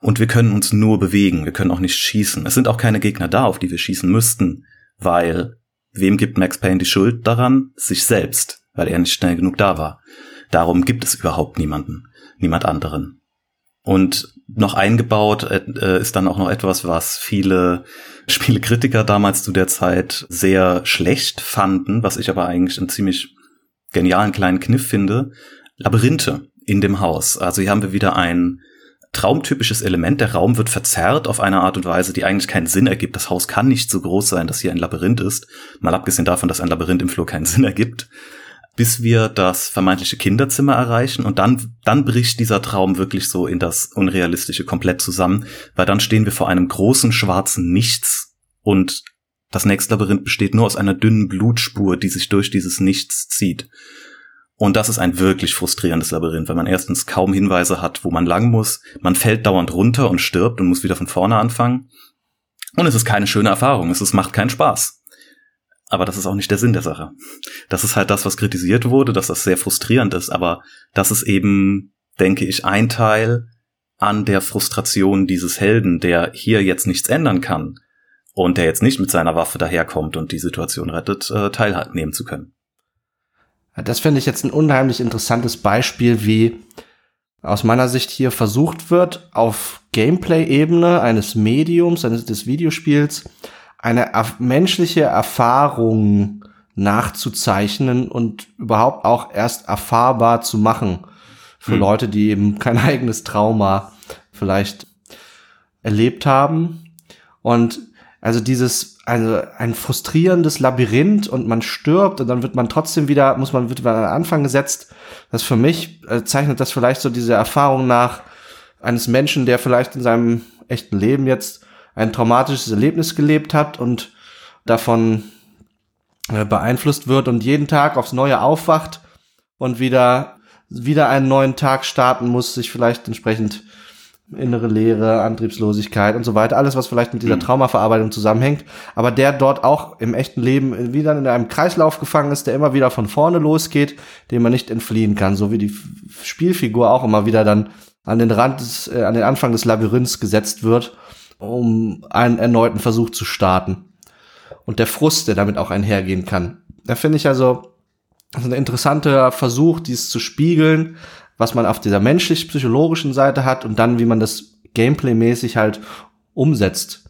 und wir können uns nur bewegen, wir können auch nicht schießen. Es sind auch keine Gegner da, auf die wir schießen müssten, weil Wem gibt Max Payne die Schuld daran? Sich selbst, weil er nicht schnell genug da war. Darum gibt es überhaupt niemanden, niemand anderen. Und noch eingebaut äh, ist dann auch noch etwas, was viele Spielekritiker damals zu der Zeit sehr schlecht fanden, was ich aber eigentlich einen ziemlich genialen kleinen Kniff finde. Labyrinthe in dem Haus. Also hier haben wir wieder ein traumtypisches Element. Der Raum wird verzerrt auf eine Art und Weise, die eigentlich keinen Sinn ergibt. Das Haus kann nicht so groß sein, dass hier ein Labyrinth ist. Mal abgesehen davon, dass ein Labyrinth im Flur keinen Sinn ergibt. Bis wir das vermeintliche Kinderzimmer erreichen und dann, dann bricht dieser Traum wirklich so in das Unrealistische komplett zusammen, weil dann stehen wir vor einem großen schwarzen Nichts und das nächste Labyrinth besteht nur aus einer dünnen Blutspur, die sich durch dieses Nichts zieht. Und das ist ein wirklich frustrierendes Labyrinth, weil man erstens kaum Hinweise hat, wo man lang muss. Man fällt dauernd runter und stirbt und muss wieder von vorne anfangen. Und es ist keine schöne Erfahrung. Es ist, macht keinen Spaß. Aber das ist auch nicht der Sinn der Sache. Das ist halt das, was kritisiert wurde, dass das sehr frustrierend ist. Aber das ist eben, denke ich, ein Teil an der Frustration dieses Helden, der hier jetzt nichts ändern kann und der jetzt nicht mit seiner Waffe daherkommt und die Situation rettet, äh, teilnehmen zu können. Das finde ich jetzt ein unheimlich interessantes Beispiel, wie aus meiner Sicht hier versucht wird, auf Gameplay-Ebene eines Mediums, eines des Videospiels, eine erf menschliche Erfahrung nachzuzeichnen und überhaupt auch erst erfahrbar zu machen für hm. Leute, die eben kein eigenes Trauma vielleicht erlebt haben. Und also dieses, also ein frustrierendes Labyrinth und man stirbt und dann wird man trotzdem wieder, muss man, wird wieder an den Anfang gesetzt. Das für mich äh, zeichnet das vielleicht so diese Erfahrung nach eines Menschen, der vielleicht in seinem echten Leben jetzt ein traumatisches Erlebnis gelebt hat und davon äh, beeinflusst wird und jeden Tag aufs Neue aufwacht und wieder, wieder einen neuen Tag starten muss, sich vielleicht entsprechend innere Leere, Antriebslosigkeit und so weiter, alles, was vielleicht mit dieser mhm. Traumaverarbeitung zusammenhängt, aber der dort auch im echten Leben wieder in einem Kreislauf gefangen ist, der immer wieder von vorne losgeht, dem man nicht entfliehen kann, so wie die Spielfigur auch immer wieder dann an den Rand, des, äh, an den Anfang des Labyrinths gesetzt wird, um einen erneuten Versuch zu starten. Und der Frust, der damit auch einhergehen kann. Da finde ich also, ein interessanter Versuch, dies zu spiegeln, was man auf dieser menschlich-psychologischen Seite hat und dann, wie man das Gameplay-mäßig halt umsetzt.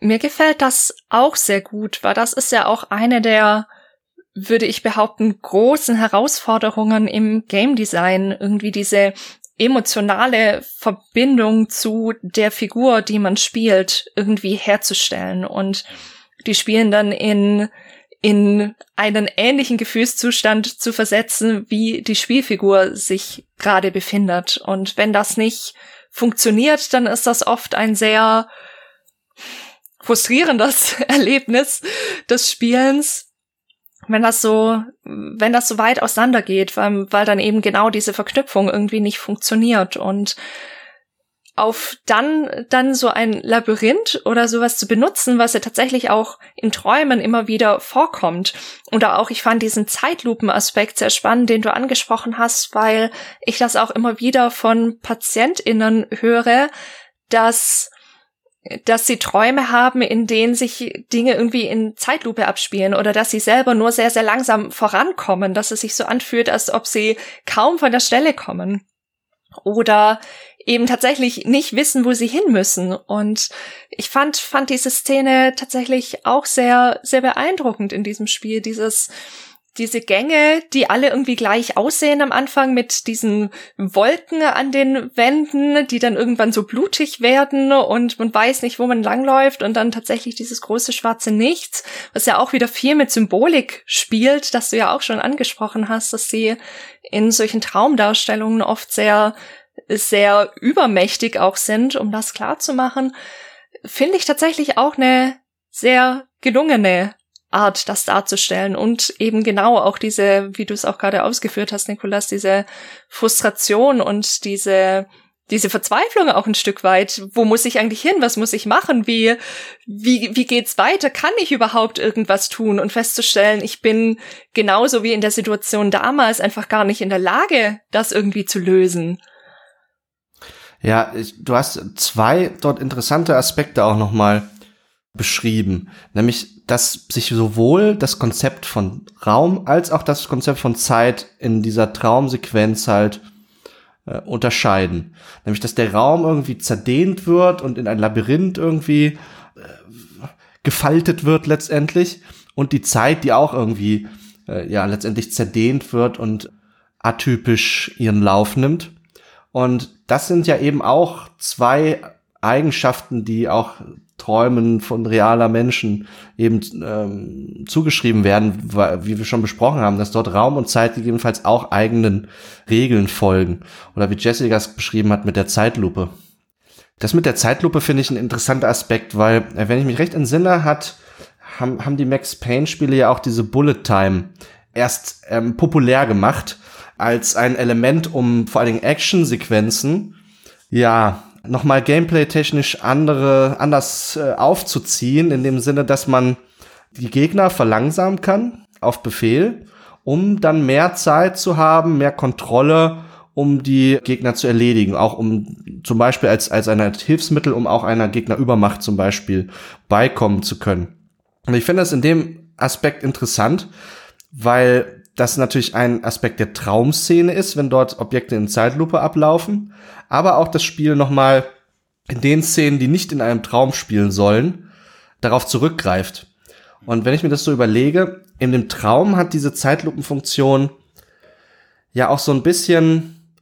Mir gefällt das auch sehr gut, weil das ist ja auch eine der, würde ich behaupten, großen Herausforderungen im Game Design. Irgendwie diese emotionale Verbindung zu der Figur, die man spielt, irgendwie herzustellen. Und die spielen dann in in einen ähnlichen Gefühlszustand zu versetzen, wie die Spielfigur sich gerade befindet. Und wenn das nicht funktioniert, dann ist das oft ein sehr frustrierendes Erlebnis des Spielens, wenn das so, wenn das so weit auseinandergeht, weil, weil dann eben genau diese Verknüpfung irgendwie nicht funktioniert und auf dann, dann so ein Labyrinth oder sowas zu benutzen, was ja tatsächlich auch in Träumen immer wieder vorkommt. Oder auch, ich fand diesen Zeitlupen-Aspekt sehr spannend, den du angesprochen hast, weil ich das auch immer wieder von PatientInnen höre, dass dass sie Träume haben, in denen sich Dinge irgendwie in Zeitlupe abspielen oder dass sie selber nur sehr, sehr langsam vorankommen, dass es sich so anfühlt, als ob sie kaum von der Stelle kommen. Oder eben tatsächlich nicht wissen, wo sie hin müssen. Und ich fand, fand diese Szene tatsächlich auch sehr, sehr beeindruckend in diesem Spiel. Dieses, diese Gänge, die alle irgendwie gleich aussehen am Anfang mit diesen Wolken an den Wänden, die dann irgendwann so blutig werden und man weiß nicht, wo man langläuft und dann tatsächlich dieses große schwarze Nichts, was ja auch wieder viel mit Symbolik spielt, das du ja auch schon angesprochen hast, dass sie in solchen Traumdarstellungen oft sehr sehr übermächtig auch sind, um das klar zu machen, finde ich tatsächlich auch eine sehr gelungene Art, das darzustellen und eben genau auch diese, wie du es auch gerade ausgeführt hast, Nikolas, diese Frustration und diese diese Verzweiflung auch ein Stück weit. Wo muss ich eigentlich hin? Was muss ich machen? Wie, wie, wie geht's weiter? Kann ich überhaupt irgendwas tun? Und festzustellen, ich bin genauso wie in der Situation damals einfach gar nicht in der Lage, das irgendwie zu lösen. Ja, ich, du hast zwei dort interessante Aspekte auch nochmal beschrieben, nämlich dass sich sowohl das Konzept von Raum als auch das Konzept von Zeit in dieser Traumsequenz halt äh, unterscheiden. Nämlich, dass der Raum irgendwie zerdehnt wird und in ein Labyrinth irgendwie äh, gefaltet wird letztendlich und die Zeit, die auch irgendwie äh, ja letztendlich zerdehnt wird und atypisch ihren Lauf nimmt. Und das sind ja eben auch zwei Eigenschaften, die auch Träumen von realer Menschen eben ähm, zugeschrieben werden, weil, wie wir schon besprochen haben, dass dort Raum und Zeit gegebenenfalls auch eigenen Regeln folgen. Oder wie Jessica es beschrieben hat mit der Zeitlupe. Das mit der Zeitlupe finde ich ein interessanter Aspekt, weil, äh, wenn ich mich recht entsinne, hat, haben, haben die Max Payne-Spiele ja auch diese Bullet Time erst ähm, populär gemacht als ein Element, um vor allen Dingen Action-Sequenzen, ja, nochmal gameplay-technisch andere, anders äh, aufzuziehen, in dem Sinne, dass man die Gegner verlangsamen kann auf Befehl, um dann mehr Zeit zu haben, mehr Kontrolle, um die Gegner zu erledigen, auch um zum Beispiel als, als eine Hilfsmittel, um auch einer Gegnerübermacht zum Beispiel beikommen zu können. Und ich finde das in dem Aspekt interessant, weil das natürlich ein Aspekt der Traumszene ist, wenn dort Objekte in Zeitlupe ablaufen, aber auch das Spiel nochmal in den Szenen, die nicht in einem Traum spielen sollen, darauf zurückgreift. Und wenn ich mir das so überlege, in dem Traum hat diese Zeitlupenfunktion ja auch so ein bisschen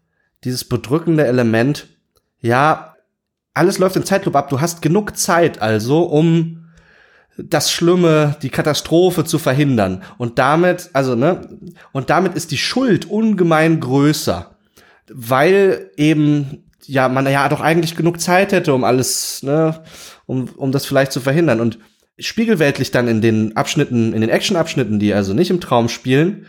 dieses bedrückende Element, ja, alles läuft in Zeitlupe ab, du hast genug Zeit also, um das Schlimme, die Katastrophe zu verhindern. Und damit, also, ne, und damit ist die Schuld ungemein größer. Weil eben, ja, man ja doch eigentlich genug Zeit hätte, um alles, ne, um, um das vielleicht zu verhindern. Und spiegelweltlich dann in den Abschnitten, in den Action-Abschnitten, die also nicht im Traum spielen,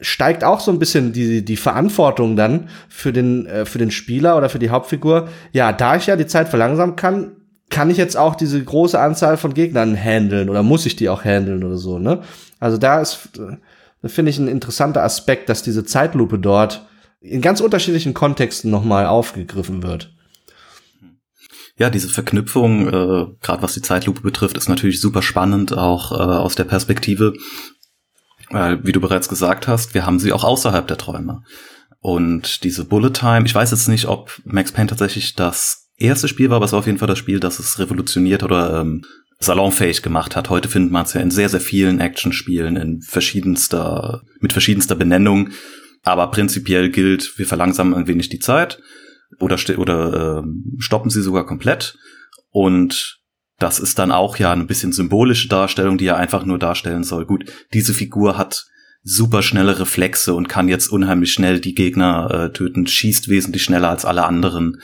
steigt auch so ein bisschen die, die Verantwortung dann für den, äh, für den Spieler oder für die Hauptfigur. Ja, da ich ja die Zeit verlangsamen kann, kann ich jetzt auch diese große Anzahl von Gegnern handeln oder muss ich die auch handeln oder so, ne? Also da ist, äh, finde ich, ein interessanter Aspekt, dass diese Zeitlupe dort in ganz unterschiedlichen Kontexten nochmal aufgegriffen wird. Ja, diese Verknüpfung, äh, gerade was die Zeitlupe betrifft, ist natürlich super spannend, auch äh, aus der Perspektive, weil, wie du bereits gesagt hast, wir haben sie auch außerhalb der Träume. Und diese Bullet Time, ich weiß jetzt nicht, ob Max Payne tatsächlich das erste Spiel war, aber es war auf jeden Fall das Spiel, das es revolutioniert oder ähm, salonfähig gemacht hat. Heute findet man es ja in sehr, sehr vielen Actionspielen in verschiedenster, mit verschiedenster Benennung. Aber prinzipiell gilt, wir verlangsamen ein wenig die Zeit oder, oder äh, stoppen sie sogar komplett. Und das ist dann auch ja ein bisschen symbolische Darstellung, die ja einfach nur darstellen soll. Gut, diese Figur hat super schnelle Reflexe und kann jetzt unheimlich schnell die Gegner äh, töten, schießt wesentlich schneller als alle anderen.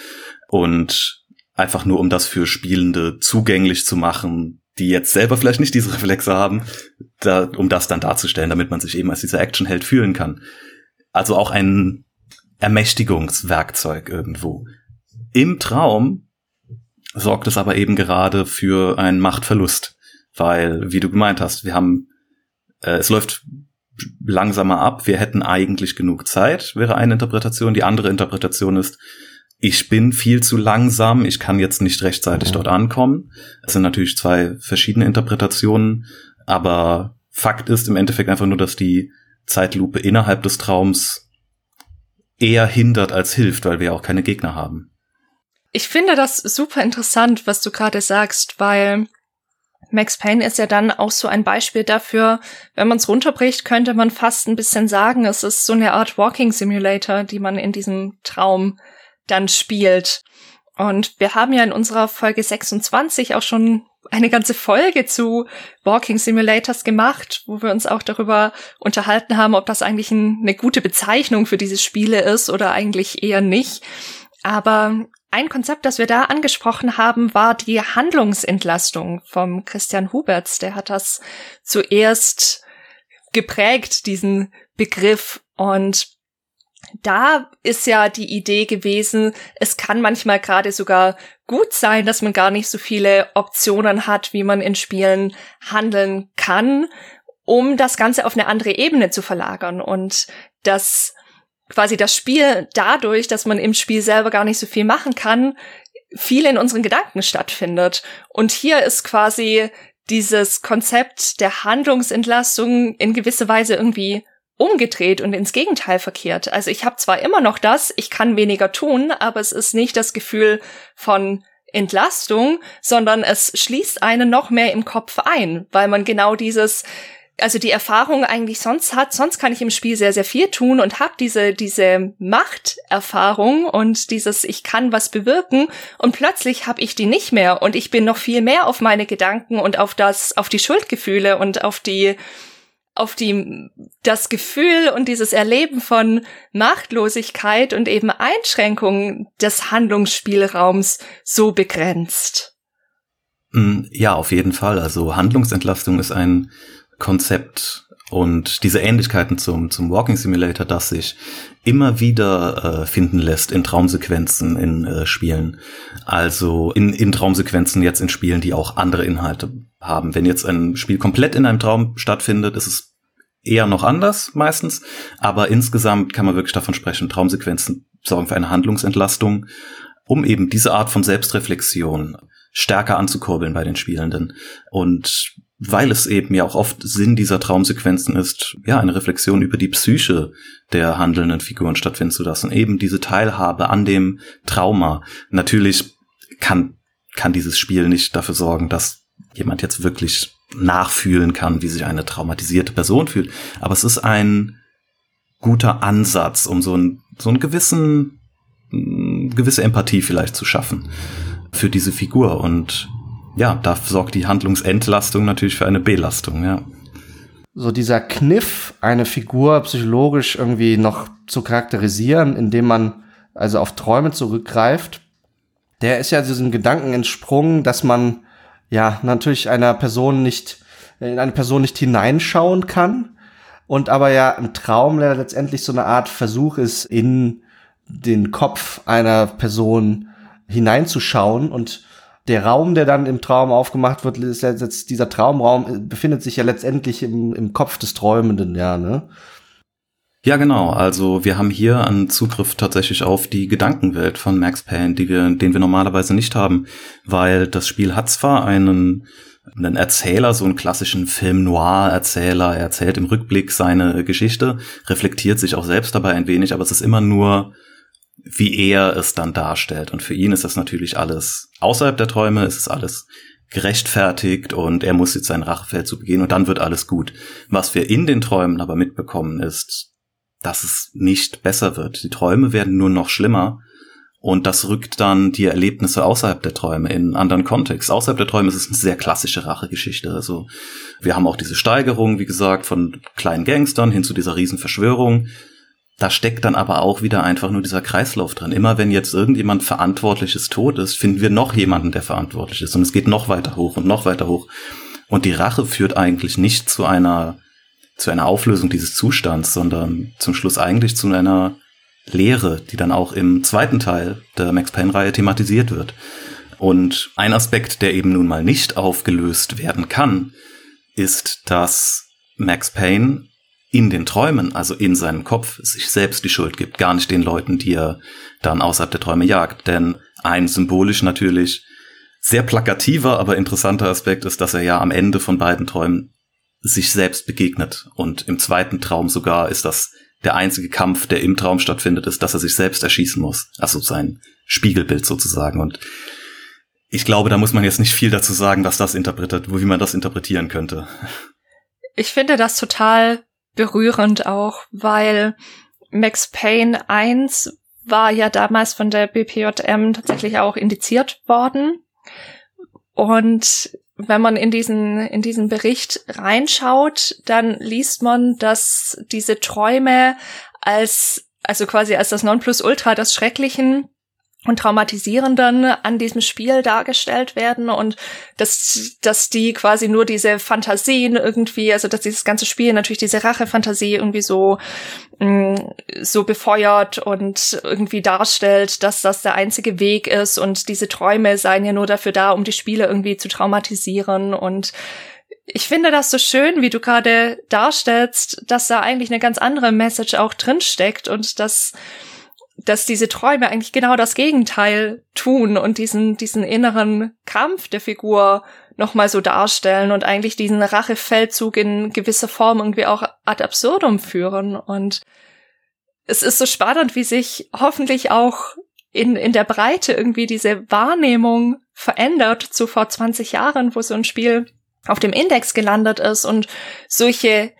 Und einfach nur, um das für Spielende zugänglich zu machen, die jetzt selber vielleicht nicht diese Reflexe haben, da, um das dann darzustellen, damit man sich eben als dieser Actionheld fühlen kann. Also auch ein Ermächtigungswerkzeug irgendwo. Im Traum sorgt es aber eben gerade für einen Machtverlust, weil, wie du gemeint hast, wir haben, äh, es läuft langsamer ab, wir hätten eigentlich genug Zeit, wäre eine Interpretation. Die andere Interpretation ist, ich bin viel zu langsam, ich kann jetzt nicht rechtzeitig mhm. dort ankommen. Es sind natürlich zwei verschiedene Interpretationen, aber Fakt ist im Endeffekt einfach nur, dass die Zeitlupe innerhalb des Traums eher hindert als hilft, weil wir auch keine Gegner haben. Ich finde das super interessant, was du gerade sagst, weil Max Payne ist ja dann auch so ein Beispiel dafür, wenn man es runterbricht, könnte man fast ein bisschen sagen, es ist so eine Art Walking Simulator, die man in diesem Traum dann spielt. Und wir haben ja in unserer Folge 26 auch schon eine ganze Folge zu Walking Simulators gemacht, wo wir uns auch darüber unterhalten haben, ob das eigentlich ein, eine gute Bezeichnung für diese Spiele ist oder eigentlich eher nicht. Aber ein Konzept, das wir da angesprochen haben, war die Handlungsentlastung vom Christian Huberts. Der hat das zuerst geprägt, diesen Begriff. Und da ist ja die Idee gewesen, es kann manchmal gerade sogar gut sein, dass man gar nicht so viele Optionen hat, wie man in Spielen handeln kann, um das Ganze auf eine andere Ebene zu verlagern und dass quasi das Spiel dadurch, dass man im Spiel selber gar nicht so viel machen kann, viel in unseren Gedanken stattfindet. Und hier ist quasi dieses Konzept der Handlungsentlastung in gewisser Weise irgendwie umgedreht und ins Gegenteil verkehrt. Also ich habe zwar immer noch das, ich kann weniger tun, aber es ist nicht das Gefühl von Entlastung, sondern es schließt einen noch mehr im Kopf ein, weil man genau dieses also die Erfahrung eigentlich sonst hat, sonst kann ich im Spiel sehr, sehr viel tun und habe diese, diese Machterfahrung und dieses, ich kann was bewirken und plötzlich habe ich die nicht mehr und ich bin noch viel mehr auf meine Gedanken und auf das, auf die Schuldgefühle und auf die, auf die, das Gefühl und dieses Erleben von Machtlosigkeit und eben Einschränkungen des Handlungsspielraums so begrenzt. Mm, ja, auf jeden Fall. Also Handlungsentlastung ist ein Konzept und diese Ähnlichkeiten zum, zum Walking Simulator, das sich immer wieder äh, finden lässt in Traumsequenzen in äh, Spielen. Also in, in Traumsequenzen jetzt in Spielen, die auch andere Inhalte haben. Wenn jetzt ein Spiel komplett in einem Traum stattfindet, ist es eher noch anders meistens, aber insgesamt kann man wirklich davon sprechen, Traumsequenzen sorgen für eine Handlungsentlastung, um eben diese Art von Selbstreflexion stärker anzukurbeln bei den Spielenden. Und weil es eben ja auch oft Sinn dieser Traumsequenzen ist, ja, eine Reflexion über die Psyche der handelnden Figuren stattfinden zu lassen. Eben diese Teilhabe an dem Trauma. Natürlich kann, kann dieses Spiel nicht dafür sorgen, dass jemand jetzt wirklich nachfühlen kann, wie sich eine traumatisierte Person fühlt. Aber es ist ein guter Ansatz, um so, ein, so einen gewissen, gewisse Empathie vielleicht zu schaffen für diese Figur. Und ja, da sorgt die Handlungsentlastung natürlich für eine Belastung, ja. So dieser Kniff, eine Figur psychologisch irgendwie noch zu charakterisieren, indem man also auf Träume zurückgreift, der ist ja diesem Gedanken entsprungen, dass man ja natürlich einer Person nicht in eine Person nicht hineinschauen kann und aber ja im Traum letztendlich so eine Art Versuch ist, in den Kopf einer Person hineinzuschauen und der Raum, der dann im Traum aufgemacht wird, ist jetzt, dieser Traumraum befindet sich ja letztendlich im, im Kopf des Träumenden, ja, ne? Ja, genau. Also wir haben hier einen Zugriff tatsächlich auf die Gedankenwelt von Max Payne, die wir, den wir normalerweise nicht haben, weil das Spiel hat zwar einen, einen Erzähler, so einen klassischen Film-Noir-Erzähler, er erzählt im Rückblick seine Geschichte, reflektiert sich auch selbst dabei ein wenig, aber es ist immer nur wie er es dann darstellt. Und für ihn ist das natürlich alles außerhalb der Träume, es ist alles gerechtfertigt und er muss jetzt seinen Rachefeld zu begehen und dann wird alles gut. Was wir in den Träumen aber mitbekommen ist, dass es nicht besser wird. Die Träume werden nur noch schlimmer und das rückt dann die Erlebnisse außerhalb der Träume in einen anderen Kontext. Außerhalb der Träume ist es eine sehr klassische Rachegeschichte. Also wir haben auch diese Steigerung, wie gesagt, von kleinen Gangstern hin zu dieser Riesenverschwörung. Da steckt dann aber auch wieder einfach nur dieser Kreislauf drin. Immer wenn jetzt irgendjemand Verantwortliches tot ist, finden wir noch jemanden, der verantwortlich ist. Und es geht noch weiter hoch und noch weiter hoch. Und die Rache führt eigentlich nicht zu einer, zu einer Auflösung dieses Zustands, sondern zum Schluss eigentlich zu einer Lehre, die dann auch im zweiten Teil der Max Payne-Reihe thematisiert wird. Und ein Aspekt, der eben nun mal nicht aufgelöst werden kann, ist, dass Max Payne in den Träumen, also in seinem Kopf, sich selbst die Schuld gibt, gar nicht den Leuten, die er dann außerhalb der Träume jagt. Denn ein symbolisch natürlich sehr plakativer, aber interessanter Aspekt ist, dass er ja am Ende von beiden Träumen sich selbst begegnet. Und im zweiten Traum sogar ist das der einzige Kampf, der im Traum stattfindet, ist, dass er sich selbst erschießen muss. Also sein Spiegelbild sozusagen. Und ich glaube, da muss man jetzt nicht viel dazu sagen, was das interpretiert, wie man das interpretieren könnte. Ich finde das total berührend auch, weil Max Payne 1 war ja damals von der BPJM tatsächlich auch indiziert worden. Und wenn man in diesen, in diesen Bericht reinschaut, dann liest man, dass diese Träume als, also quasi als das Nonplusultra des Schrecklichen und traumatisierenden an diesem Spiel dargestellt werden und dass, dass die quasi nur diese Fantasien irgendwie, also dass dieses ganze Spiel natürlich diese Rache-Fantasie irgendwie so, mh, mm, so befeuert und irgendwie darstellt, dass das der einzige Weg ist und diese Träume seien ja nur dafür da, um die Spiele irgendwie zu traumatisieren und ich finde das so schön, wie du gerade darstellst, dass da eigentlich eine ganz andere Message auch drinsteckt und dass dass diese Träume eigentlich genau das Gegenteil tun und diesen, diesen inneren Kampf der Figur nochmal so darstellen und eigentlich diesen Rachefeldzug in gewisser Form irgendwie auch ad absurdum führen. Und es ist so spannend, wie sich hoffentlich auch in, in der Breite irgendwie diese Wahrnehmung verändert zu vor 20 Jahren, wo so ein Spiel auf dem Index gelandet ist und solche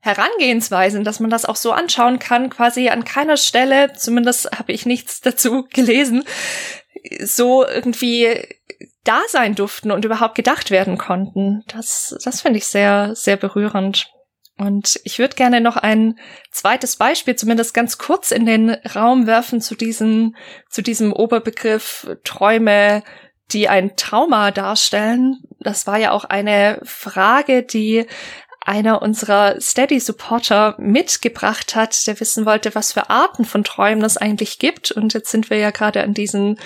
Herangehensweisen, dass man das auch so anschauen kann, quasi an keiner Stelle, zumindest habe ich nichts dazu gelesen, so irgendwie da sein durften und überhaupt gedacht werden konnten. Das, das finde ich sehr, sehr berührend. Und ich würde gerne noch ein zweites Beispiel, zumindest ganz kurz in den Raum werfen zu diesem, zu diesem Oberbegriff Träume, die ein Trauma darstellen. Das war ja auch eine Frage, die einer unserer Steady-Supporter mitgebracht hat, der wissen wollte, was für Arten von Träumen es eigentlich gibt. Und jetzt sind wir ja gerade an diesen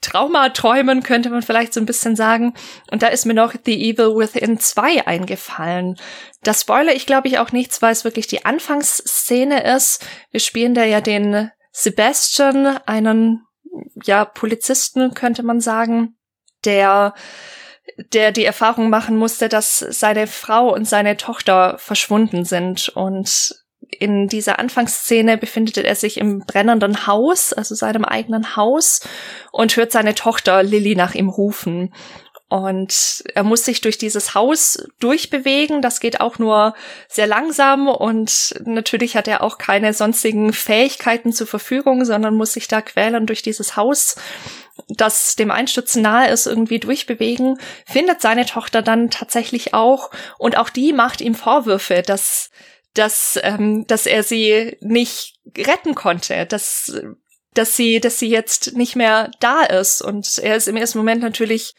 Traumaträumen, könnte man vielleicht so ein bisschen sagen. Und da ist mir noch The Evil Within 2 eingefallen. Das spoilere ich, glaube ich, auch nichts, weil es wirklich die Anfangsszene ist. Wir spielen da ja den Sebastian, einen, ja, Polizisten, könnte man sagen, der der die Erfahrung machen musste, dass seine Frau und seine Tochter verschwunden sind. Und in dieser Anfangsszene befindet er sich im brennenden Haus, also seinem eigenen Haus, und hört seine Tochter Lilly nach ihm rufen. Und er muss sich durch dieses Haus durchbewegen. Das geht auch nur sehr langsam und natürlich hat er auch keine sonstigen Fähigkeiten zur Verfügung, sondern muss sich da quälen durch dieses Haus, das dem Einstürzen nahe ist, irgendwie durchbewegen. Findet seine Tochter dann tatsächlich auch und auch die macht ihm Vorwürfe, dass dass ähm, dass er sie nicht retten konnte, dass dass sie dass sie jetzt nicht mehr da ist und er ist im ersten Moment natürlich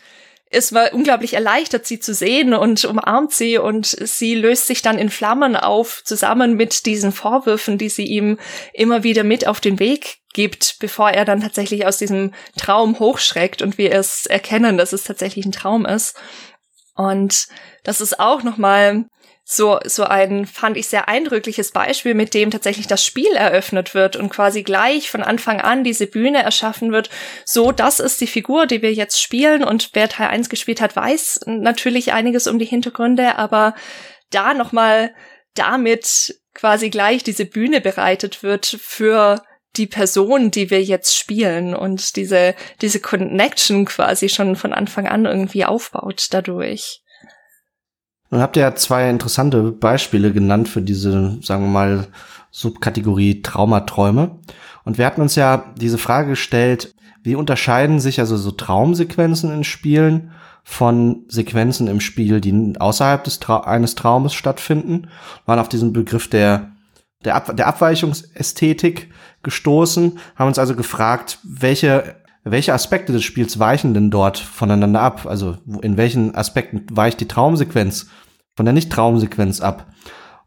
es war unglaublich erleichtert, sie zu sehen und umarmt sie und sie löst sich dann in Flammen auf, zusammen mit diesen Vorwürfen, die sie ihm immer wieder mit auf den Weg gibt, bevor er dann tatsächlich aus diesem Traum hochschreckt und wir es erkennen, dass es tatsächlich ein Traum ist. Und das ist auch nochmal so, so ein, fand ich sehr eindrückliches Beispiel, mit dem tatsächlich das Spiel eröffnet wird und quasi gleich von Anfang an diese Bühne erschaffen wird. So, das ist die Figur, die wir jetzt spielen und wer Teil 1 gespielt hat, weiß natürlich einiges um die Hintergründe, aber da nochmal damit quasi gleich diese Bühne bereitet wird für die Person, die wir jetzt spielen und diese, diese Connection quasi schon von Anfang an irgendwie aufbaut dadurch. Nun habt ihr ja zwei interessante Beispiele genannt für diese, sagen wir mal, Subkategorie Traumaträume. Und wir hatten uns ja diese Frage gestellt, wie unterscheiden sich also so Traumsequenzen in Spielen von Sequenzen im Spiel, die außerhalb des Tra eines Traumes stattfinden? Wir waren auf diesen Begriff der, der, Ab der Abweichungsästhetik gestoßen, haben uns also gefragt, welche, welche Aspekte des Spiels weichen denn dort voneinander ab? Also in welchen Aspekten weicht die Traumsequenz von der Nicht-Traumsequenz ab?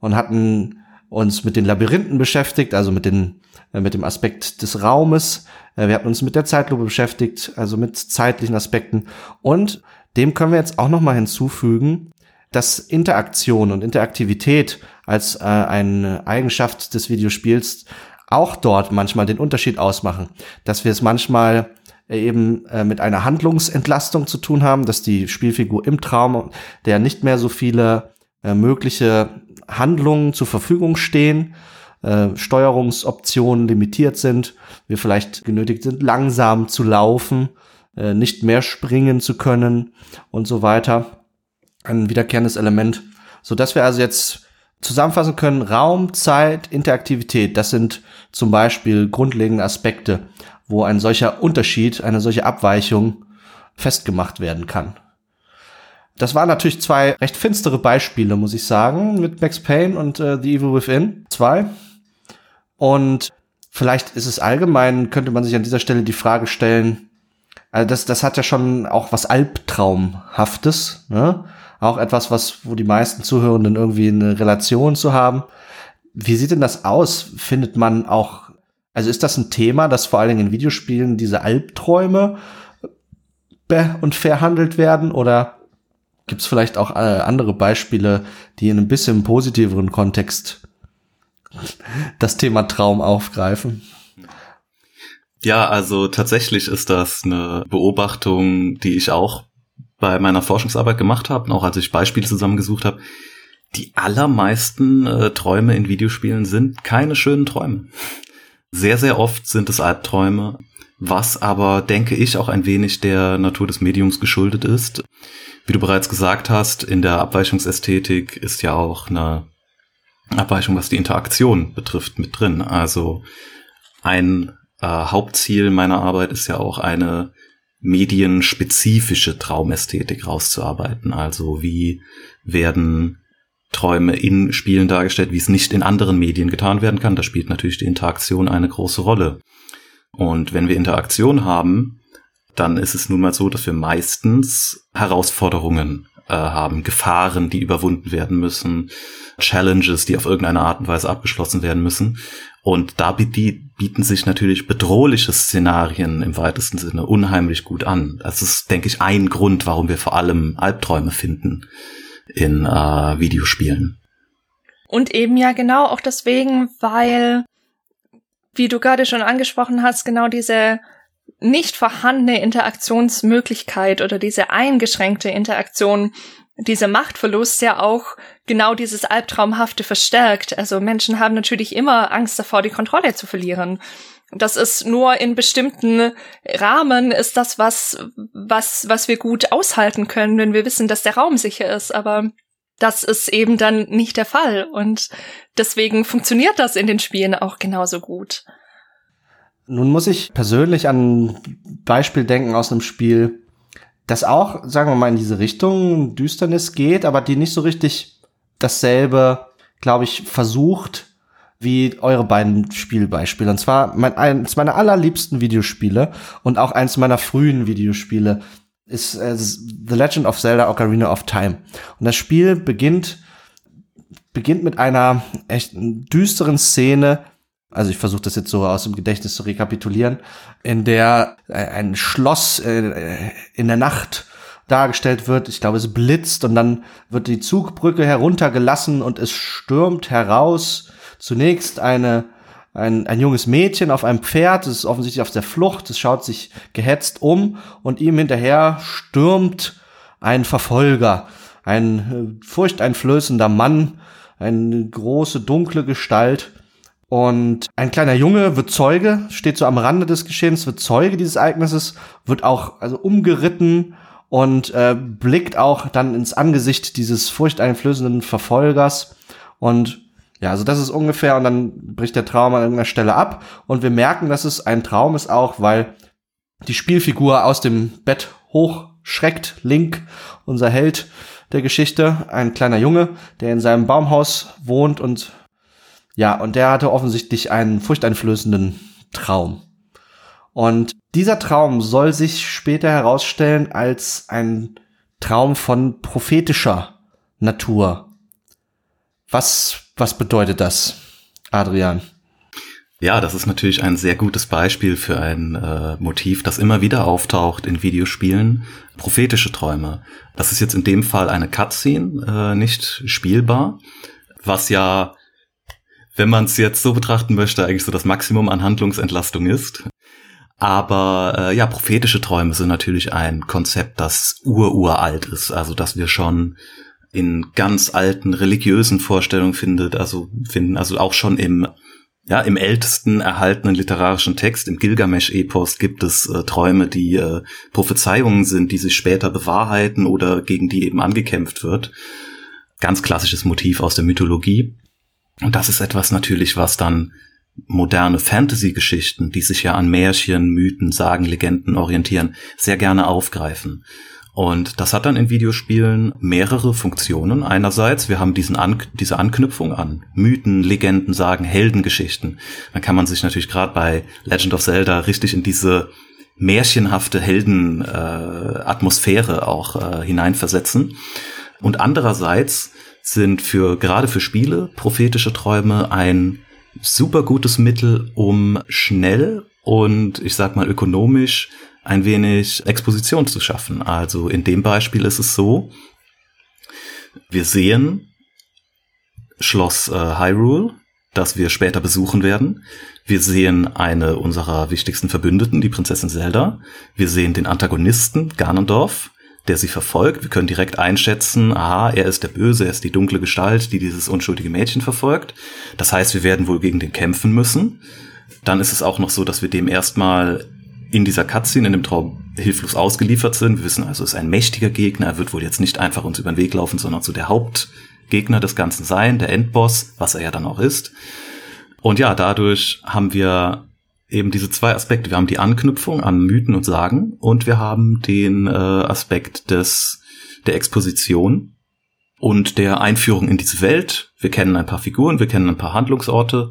Und hatten uns mit den Labyrinthen beschäftigt, also mit den äh, mit dem Aspekt des Raumes. Äh, wir hatten uns mit der Zeitlupe beschäftigt, also mit zeitlichen Aspekten. Und dem können wir jetzt auch noch mal hinzufügen, dass Interaktion und Interaktivität als äh, eine Eigenschaft des Videospiels auch dort manchmal den Unterschied ausmachen, dass wir es manchmal eben äh, mit einer Handlungsentlastung zu tun haben, dass die Spielfigur im Traum, der nicht mehr so viele äh, mögliche Handlungen zur Verfügung stehen, äh, Steuerungsoptionen limitiert sind, wir vielleicht genötigt sind, langsam zu laufen, äh, nicht mehr springen zu können und so weiter. Ein wiederkehrendes Element, so dass wir also jetzt zusammenfassen können, Raum, Zeit, Interaktivität, das sind zum Beispiel grundlegende Aspekte, wo ein solcher Unterschied, eine solche Abweichung festgemacht werden kann. Das waren natürlich zwei recht finstere Beispiele, muss ich sagen, mit Max Payne und äh, The Evil Within 2. Und vielleicht ist es allgemein, könnte man sich an dieser Stelle die Frage stellen, also das, das hat ja schon auch was Albtraumhaftes, ne? Auch etwas, was, wo die meisten Zuhörenden irgendwie eine Relation zu haben. Wie sieht denn das aus? Findet man auch, also ist das ein Thema, dass vor allen Dingen in Videospielen diese Albträume be- und verhandelt werden? Oder gibt es vielleicht auch äh, andere Beispiele, die in ein bisschen positiveren Kontext das Thema Traum aufgreifen? Ja, also tatsächlich ist das eine Beobachtung, die ich auch bei meiner Forschungsarbeit gemacht habe, auch als ich Beispiele zusammengesucht habe, die allermeisten äh, Träume in Videospielen sind keine schönen Träume. Sehr, sehr oft sind es Albträume, was aber, denke ich, auch ein wenig der Natur des Mediums geschuldet ist. Wie du bereits gesagt hast, in der Abweichungsästhetik ist ja auch eine Abweichung, was die Interaktion betrifft, mit drin. Also ein äh, Hauptziel meiner Arbeit ist ja auch eine medienspezifische Traumästhetik rauszuarbeiten. Also wie werden Träume in Spielen dargestellt, wie es nicht in anderen Medien getan werden kann. Da spielt natürlich die Interaktion eine große Rolle. Und wenn wir Interaktion haben, dann ist es nun mal so, dass wir meistens Herausforderungen äh, haben, Gefahren, die überwunden werden müssen, Challenges, die auf irgendeine Art und Weise abgeschlossen werden müssen. Und da bieten sich natürlich bedrohliche Szenarien im weitesten Sinne unheimlich gut an. Das ist, denke ich, ein Grund, warum wir vor allem Albträume finden in äh, Videospielen. Und eben ja genau auch deswegen, weil, wie du gerade schon angesprochen hast, genau diese nicht vorhandene Interaktionsmöglichkeit oder diese eingeschränkte Interaktion dieser Machtverlust ja auch genau dieses Albtraumhafte verstärkt. Also Menschen haben natürlich immer Angst davor, die Kontrolle zu verlieren. Das ist nur in bestimmten Rahmen ist das was, was, was wir gut aushalten können, wenn wir wissen, dass der Raum sicher ist. Aber das ist eben dann nicht der Fall. Und deswegen funktioniert das in den Spielen auch genauso gut. Nun muss ich persönlich an Beispiel denken aus einem Spiel, das auch, sagen wir mal, in diese Richtung Düsternis geht, aber die nicht so richtig dasselbe, glaube ich, versucht wie eure beiden Spielbeispiele. Und zwar mein, eins meiner allerliebsten Videospiele und auch eins meiner frühen Videospiele ist äh, The Legend of Zelda Ocarina of Time. Und das Spiel beginnt beginnt mit einer echt düsteren Szene, also ich versuche das jetzt so aus dem Gedächtnis zu rekapitulieren, in der äh, ein Schloss äh, in der Nacht dargestellt wird. Ich glaube, es blitzt und dann wird die Zugbrücke heruntergelassen und es stürmt heraus. Zunächst eine ein, ein junges Mädchen auf einem Pferd, es ist offensichtlich auf der Flucht, es schaut sich gehetzt um und ihm hinterher stürmt ein Verfolger, ein äh, furchteinflößender Mann, eine große dunkle Gestalt Und ein kleiner Junge wird Zeuge, steht so am Rande des Geschehens, wird Zeuge dieses Ereignisses, wird auch also umgeritten und äh, blickt auch dann ins Angesicht dieses furchteinflößenden Verfolgers. Und ja, also das ist ungefähr, und dann bricht der Traum an irgendeiner Stelle ab. Und wir merken, dass es ein Traum ist auch, weil die Spielfigur aus dem Bett hochschreckt. Link, unser Held der Geschichte, ein kleiner Junge, der in seinem Baumhaus wohnt und ja, und der hatte offensichtlich einen furchteinflößenden Traum. Und dieser Traum soll sich später herausstellen als ein Traum von prophetischer Natur. Was, was bedeutet das, Adrian? Ja, das ist natürlich ein sehr gutes Beispiel für ein äh, Motiv, das immer wieder auftaucht in Videospielen. Prophetische Träume. Das ist jetzt in dem Fall eine Cutscene, äh, nicht spielbar, was ja wenn man es jetzt so betrachten möchte, eigentlich so das Maximum an Handlungsentlastung ist. Aber äh, ja, prophetische Träume sind natürlich ein Konzept, das ururalt ist, also dass wir schon in ganz alten religiösen Vorstellungen findet, also finden, also auch schon im ja, im ältesten erhaltenen literarischen Text, im Gilgamesch-Epos, gibt es äh, Träume, die äh, Prophezeiungen sind, die sich später bewahrheiten oder gegen die eben angekämpft wird. Ganz klassisches Motiv aus der Mythologie. Und das ist etwas natürlich, was dann moderne Fantasy-Geschichten, die sich ja an Märchen, Mythen, Sagen, Legenden orientieren, sehr gerne aufgreifen. Und das hat dann in Videospielen mehrere Funktionen. Einerseits, wir haben diesen An diese Anknüpfung an Mythen, Legenden, Sagen, Heldengeschichten. Dann kann man sich natürlich gerade bei Legend of Zelda richtig in diese märchenhafte Heldenatmosphäre äh, auch äh, hineinversetzen. Und andererseits sind für gerade für Spiele prophetische Träume ein super gutes Mittel, um schnell und ich sag mal ökonomisch ein wenig Exposition zu schaffen. Also in dem Beispiel ist es so, wir sehen Schloss äh, Hyrule, das wir später besuchen werden. Wir sehen eine unserer wichtigsten Verbündeten, die Prinzessin Zelda. Wir sehen den Antagonisten Ganondorf der sie verfolgt. Wir können direkt einschätzen, aha, er ist der Böse, er ist die dunkle Gestalt, die dieses unschuldige Mädchen verfolgt. Das heißt, wir werden wohl gegen den kämpfen müssen. Dann ist es auch noch so, dass wir dem erstmal in dieser Cutscene, in dem Traum hilflos ausgeliefert sind. Wir wissen also, es ist ein mächtiger Gegner. Er wird wohl jetzt nicht einfach uns über den Weg laufen, sondern zu der Hauptgegner des Ganzen sein, der Endboss, was er ja dann auch ist. Und ja, dadurch haben wir eben diese zwei Aspekte. Wir haben die Anknüpfung an Mythen und Sagen und wir haben den äh, Aspekt des der Exposition und der Einführung in diese Welt. Wir kennen ein paar Figuren, wir kennen ein paar Handlungsorte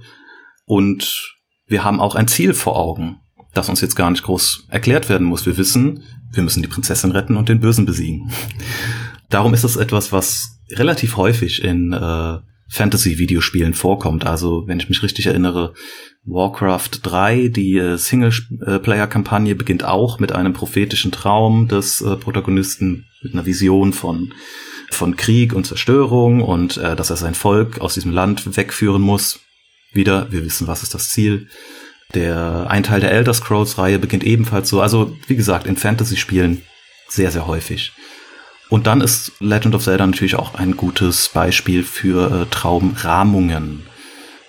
und wir haben auch ein Ziel vor Augen, das uns jetzt gar nicht groß erklärt werden muss. Wir wissen, wir müssen die Prinzessin retten und den Bösen besiegen. Darum ist es etwas, was relativ häufig in äh, Fantasy-Videospielen vorkommt. Also, wenn ich mich richtig erinnere, Warcraft 3, die äh, Singleplayer-Kampagne beginnt auch mit einem prophetischen Traum des äh, Protagonisten, mit einer Vision von, von Krieg und Zerstörung und äh, dass er sein Volk aus diesem Land wegführen muss. Wieder, wir wissen, was ist das Ziel. Der ein Teil der Elder Scrolls-Reihe beginnt ebenfalls so. Also, wie gesagt, in Fantasy-Spielen sehr, sehr häufig. Und dann ist Legend of Zelda natürlich auch ein gutes Beispiel für äh, Traumrahmungen.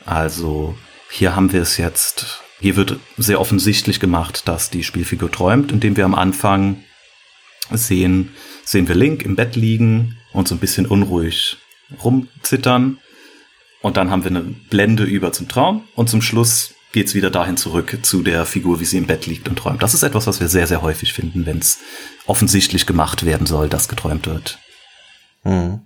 Also hier haben wir es jetzt, hier wird sehr offensichtlich gemacht, dass die Spielfigur träumt, indem wir am Anfang sehen, sehen wir Link im Bett liegen und so ein bisschen unruhig rumzittern. Und dann haben wir eine Blende über zum Traum und zum Schluss geht's wieder dahin zurück zu der Figur, wie sie im Bett liegt und träumt. Das ist etwas, was wir sehr, sehr häufig finden, wenn es offensichtlich gemacht werden soll, dass geträumt wird. Hm.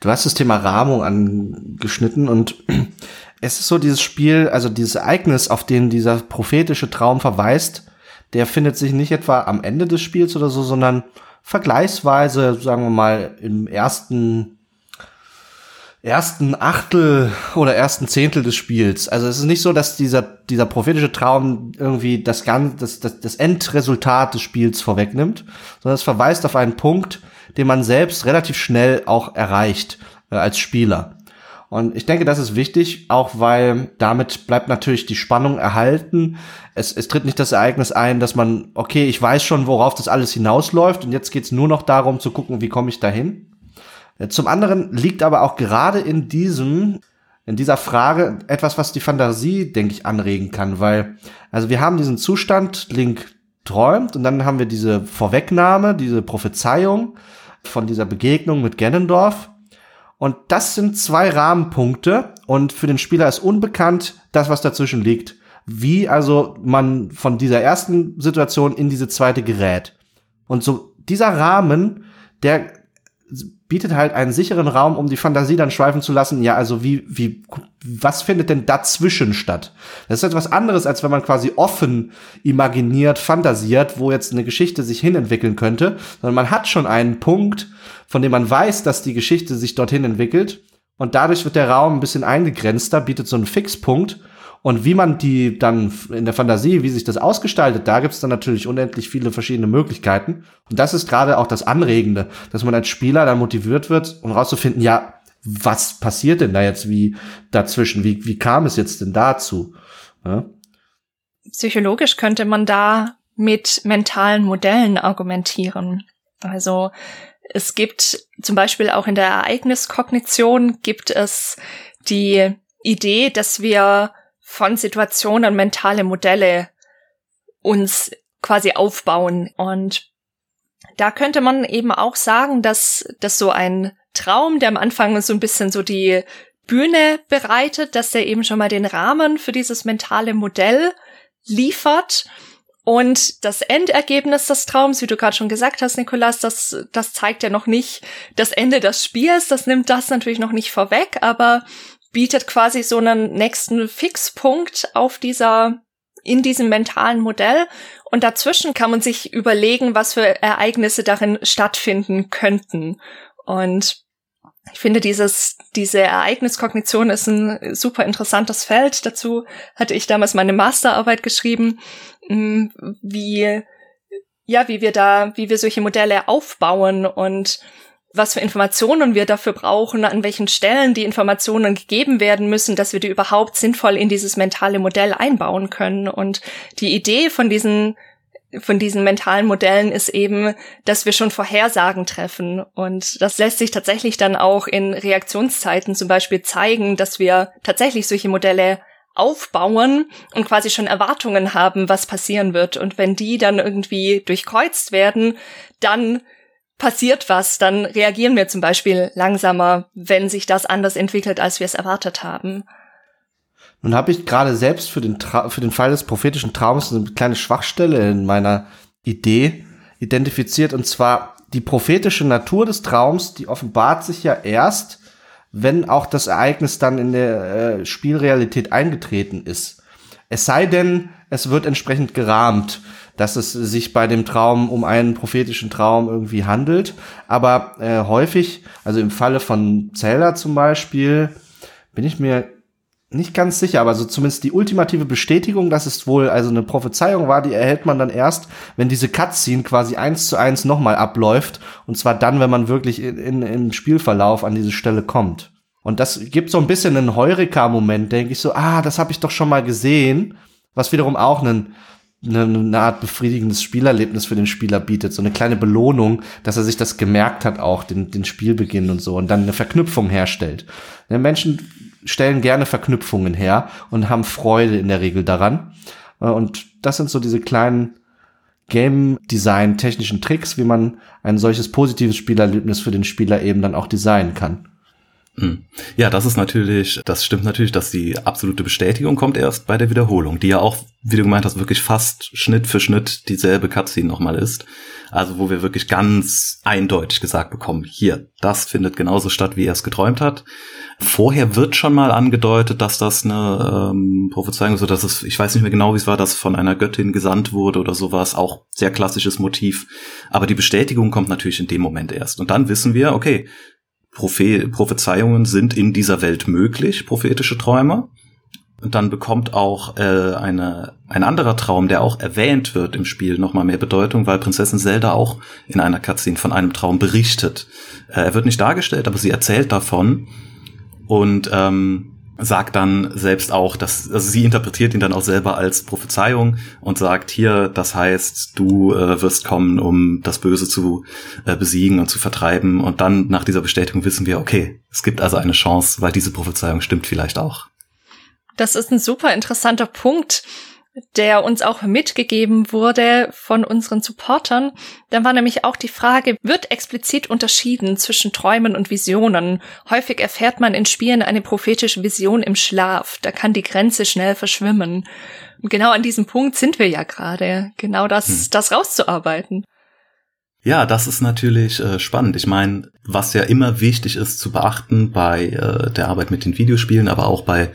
Du hast das Thema Rahmung angeschnitten und es ist so dieses Spiel, also dieses Ereignis, auf den dieser prophetische Traum verweist, der findet sich nicht etwa am Ende des Spiels oder so, sondern vergleichsweise, sagen wir mal, im ersten ersten Achtel oder ersten Zehntel des Spiels. Also es ist nicht so, dass dieser, dieser prophetische Traum irgendwie das, ganze, das, das, das Endresultat des Spiels vorwegnimmt, sondern es verweist auf einen Punkt, den man selbst relativ schnell auch erreicht äh, als Spieler. Und ich denke, das ist wichtig, auch weil damit bleibt natürlich die Spannung erhalten. Es, es tritt nicht das Ereignis ein, dass man, okay, ich weiß schon, worauf das alles hinausläuft und jetzt geht's nur noch darum zu gucken, wie komme ich dahin. Zum anderen liegt aber auch gerade in diesem in dieser Frage etwas, was die Fantasie, denke ich, anregen kann, weil, also wir haben diesen Zustand, Link träumt und dann haben wir diese Vorwegnahme, diese Prophezeiung von dieser Begegnung mit Ganondorf. Und das sind zwei Rahmenpunkte und für den Spieler ist unbekannt das, was dazwischen liegt. Wie also man von dieser ersten Situation in diese zweite gerät. Und so dieser Rahmen, der bietet halt einen sicheren Raum, um die Fantasie dann schweifen zu lassen. Ja, also wie, wie, was findet denn dazwischen statt? Das ist etwas anderes, als wenn man quasi offen imaginiert, fantasiert, wo jetzt eine Geschichte sich hinentwickeln könnte, sondern man hat schon einen Punkt, von dem man weiß, dass die Geschichte sich dorthin entwickelt. Und dadurch wird der Raum ein bisschen eingegrenzter, bietet so einen Fixpunkt. Und wie man die dann in der Fantasie, wie sich das ausgestaltet, da gibt es dann natürlich unendlich viele verschiedene Möglichkeiten. Und das ist gerade auch das Anregende, dass man als Spieler dann motiviert wird, um rauszufinden, ja, was passiert denn da jetzt wie dazwischen? Wie, wie kam es jetzt denn dazu? Ja? Psychologisch könnte man da mit mentalen Modellen argumentieren. Also es gibt zum Beispiel auch in der Ereigniskognition gibt es die Idee, dass wir von Situationen mentale Modelle uns quasi aufbauen. Und da könnte man eben auch sagen, dass, dass so ein Traum, der am Anfang so ein bisschen so die Bühne bereitet, dass der eben schon mal den Rahmen für dieses mentale Modell liefert. Und das Endergebnis des Traums, wie du gerade schon gesagt hast, Nikolas, das, das zeigt ja noch nicht das Ende des Spiels, das nimmt das natürlich noch nicht vorweg, aber bietet quasi so einen nächsten Fixpunkt auf dieser in diesem mentalen Modell und dazwischen kann man sich überlegen, was für Ereignisse darin stattfinden könnten. Und ich finde, dieses, diese Ereigniskognition ist ein super interessantes Feld. Dazu hatte ich damals meine Masterarbeit geschrieben, mm, wie, ja, wie wir da, wie wir solche Modelle aufbauen und was für Informationen wir dafür brauchen, an welchen Stellen die Informationen gegeben werden müssen, dass wir die überhaupt sinnvoll in dieses mentale Modell einbauen können. Und die Idee von diesen von diesen mentalen Modellen ist eben, dass wir schon Vorhersagen treffen. Und das lässt sich tatsächlich dann auch in Reaktionszeiten zum Beispiel zeigen, dass wir tatsächlich solche Modelle aufbauen und quasi schon Erwartungen haben, was passieren wird. Und wenn die dann irgendwie durchkreuzt werden, dann passiert was, dann reagieren wir zum Beispiel langsamer, wenn sich das anders entwickelt, als wir es erwartet haben. Nun habe ich gerade selbst für den, Tra für den Fall des prophetischen Traums eine kleine Schwachstelle in meiner Idee identifiziert, und zwar die prophetische Natur des Traums, die offenbart sich ja erst, wenn auch das Ereignis dann in der äh, Spielrealität eingetreten ist. Es sei denn, es wird entsprechend gerahmt dass es sich bei dem Traum um einen prophetischen Traum irgendwie handelt. Aber äh, häufig, also im Falle von Zelda zum Beispiel, bin ich mir nicht ganz sicher, aber so zumindest die ultimative Bestätigung, dass es wohl also eine Prophezeiung war, die erhält man dann erst, wenn diese Cutscene quasi eins zu eins nochmal abläuft. Und zwar dann, wenn man wirklich in, in, im Spielverlauf an diese Stelle kommt. Und das gibt so ein bisschen einen Heureka-Moment, denke ich so, ah, das habe ich doch schon mal gesehen. Was wiederum auch einen eine, eine Art befriedigendes Spielerlebnis für den Spieler bietet, so eine kleine Belohnung, dass er sich das gemerkt hat, auch den, den Spielbeginn und so und dann eine Verknüpfung herstellt. Ja, Menschen stellen gerne Verknüpfungen her und haben Freude in der Regel daran. Und das sind so diese kleinen Game Design technischen Tricks, wie man ein solches positives Spielerlebnis für den Spieler eben dann auch designen kann. Hm. Ja, das ist natürlich, das stimmt natürlich, dass die absolute Bestätigung kommt erst bei der Wiederholung, die ja auch, wie du gemeint hast, wirklich fast Schnitt für Schnitt dieselbe Cutscene nochmal ist. Also wo wir wirklich ganz eindeutig gesagt bekommen, hier, das findet genauso statt, wie er es geträumt hat. Vorher wird schon mal angedeutet, dass das eine ähm, Prophezeiung ist, dass es, ich weiß nicht mehr genau, wie es war, dass von einer Göttin gesandt wurde oder sowas, auch sehr klassisches Motiv. Aber die Bestätigung kommt natürlich in dem Moment erst. Und dann wissen wir, okay, Prophe Prophezeiungen sind in dieser Welt möglich, prophetische Träume. Und dann bekommt auch äh, eine, ein anderer Traum, der auch erwähnt wird im Spiel, nochmal mehr Bedeutung, weil Prinzessin Zelda auch in einer Cutscene von einem Traum berichtet. Äh, er wird nicht dargestellt, aber sie erzählt davon. Und ähm, sagt dann selbst auch, dass also sie interpretiert ihn dann auch selber als Prophezeiung und sagt hier, das heißt, du äh, wirst kommen, um das Böse zu äh, besiegen und zu vertreiben. Und dann nach dieser Bestätigung wissen wir, okay, es gibt also eine Chance, weil diese Prophezeiung stimmt vielleicht auch. Das ist ein super interessanter Punkt der uns auch mitgegeben wurde von unseren Supportern. Dann war nämlich auch die Frage, wird explizit unterschieden zwischen Träumen und Visionen? Häufig erfährt man in Spielen eine prophetische Vision im Schlaf. Da kann die Grenze schnell verschwimmen. Und genau an diesem Punkt sind wir ja gerade. Genau das, hm. das rauszuarbeiten. Ja, das ist natürlich äh, spannend. Ich meine, was ja immer wichtig ist zu beachten bei äh, der Arbeit mit den Videospielen, aber auch bei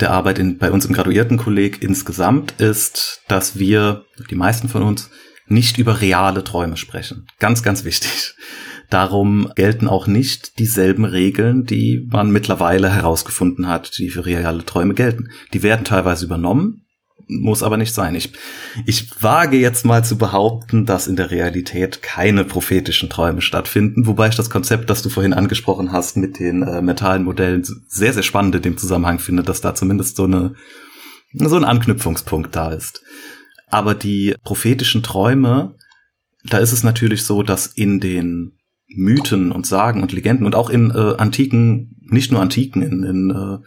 der Arbeit in, bei uns im Graduiertenkolleg insgesamt ist, dass wir, die meisten von uns, nicht über reale Träume sprechen. Ganz, ganz wichtig. Darum gelten auch nicht dieselben Regeln, die man mittlerweile herausgefunden hat, die für reale Träume gelten. Die werden teilweise übernommen, muss aber nicht sein. Ich, ich wage jetzt mal zu behaupten, dass in der Realität keine prophetischen Träume stattfinden, wobei ich das Konzept, das du vorhin angesprochen hast, mit den äh, mentalen Modellen sehr, sehr spannend in dem Zusammenhang finde, dass da zumindest so eine, so ein Anknüpfungspunkt da ist. Aber die prophetischen Träume, da ist es natürlich so, dass in den Mythen und Sagen und Legenden und auch in äh, antiken, nicht nur antiken, in, in äh,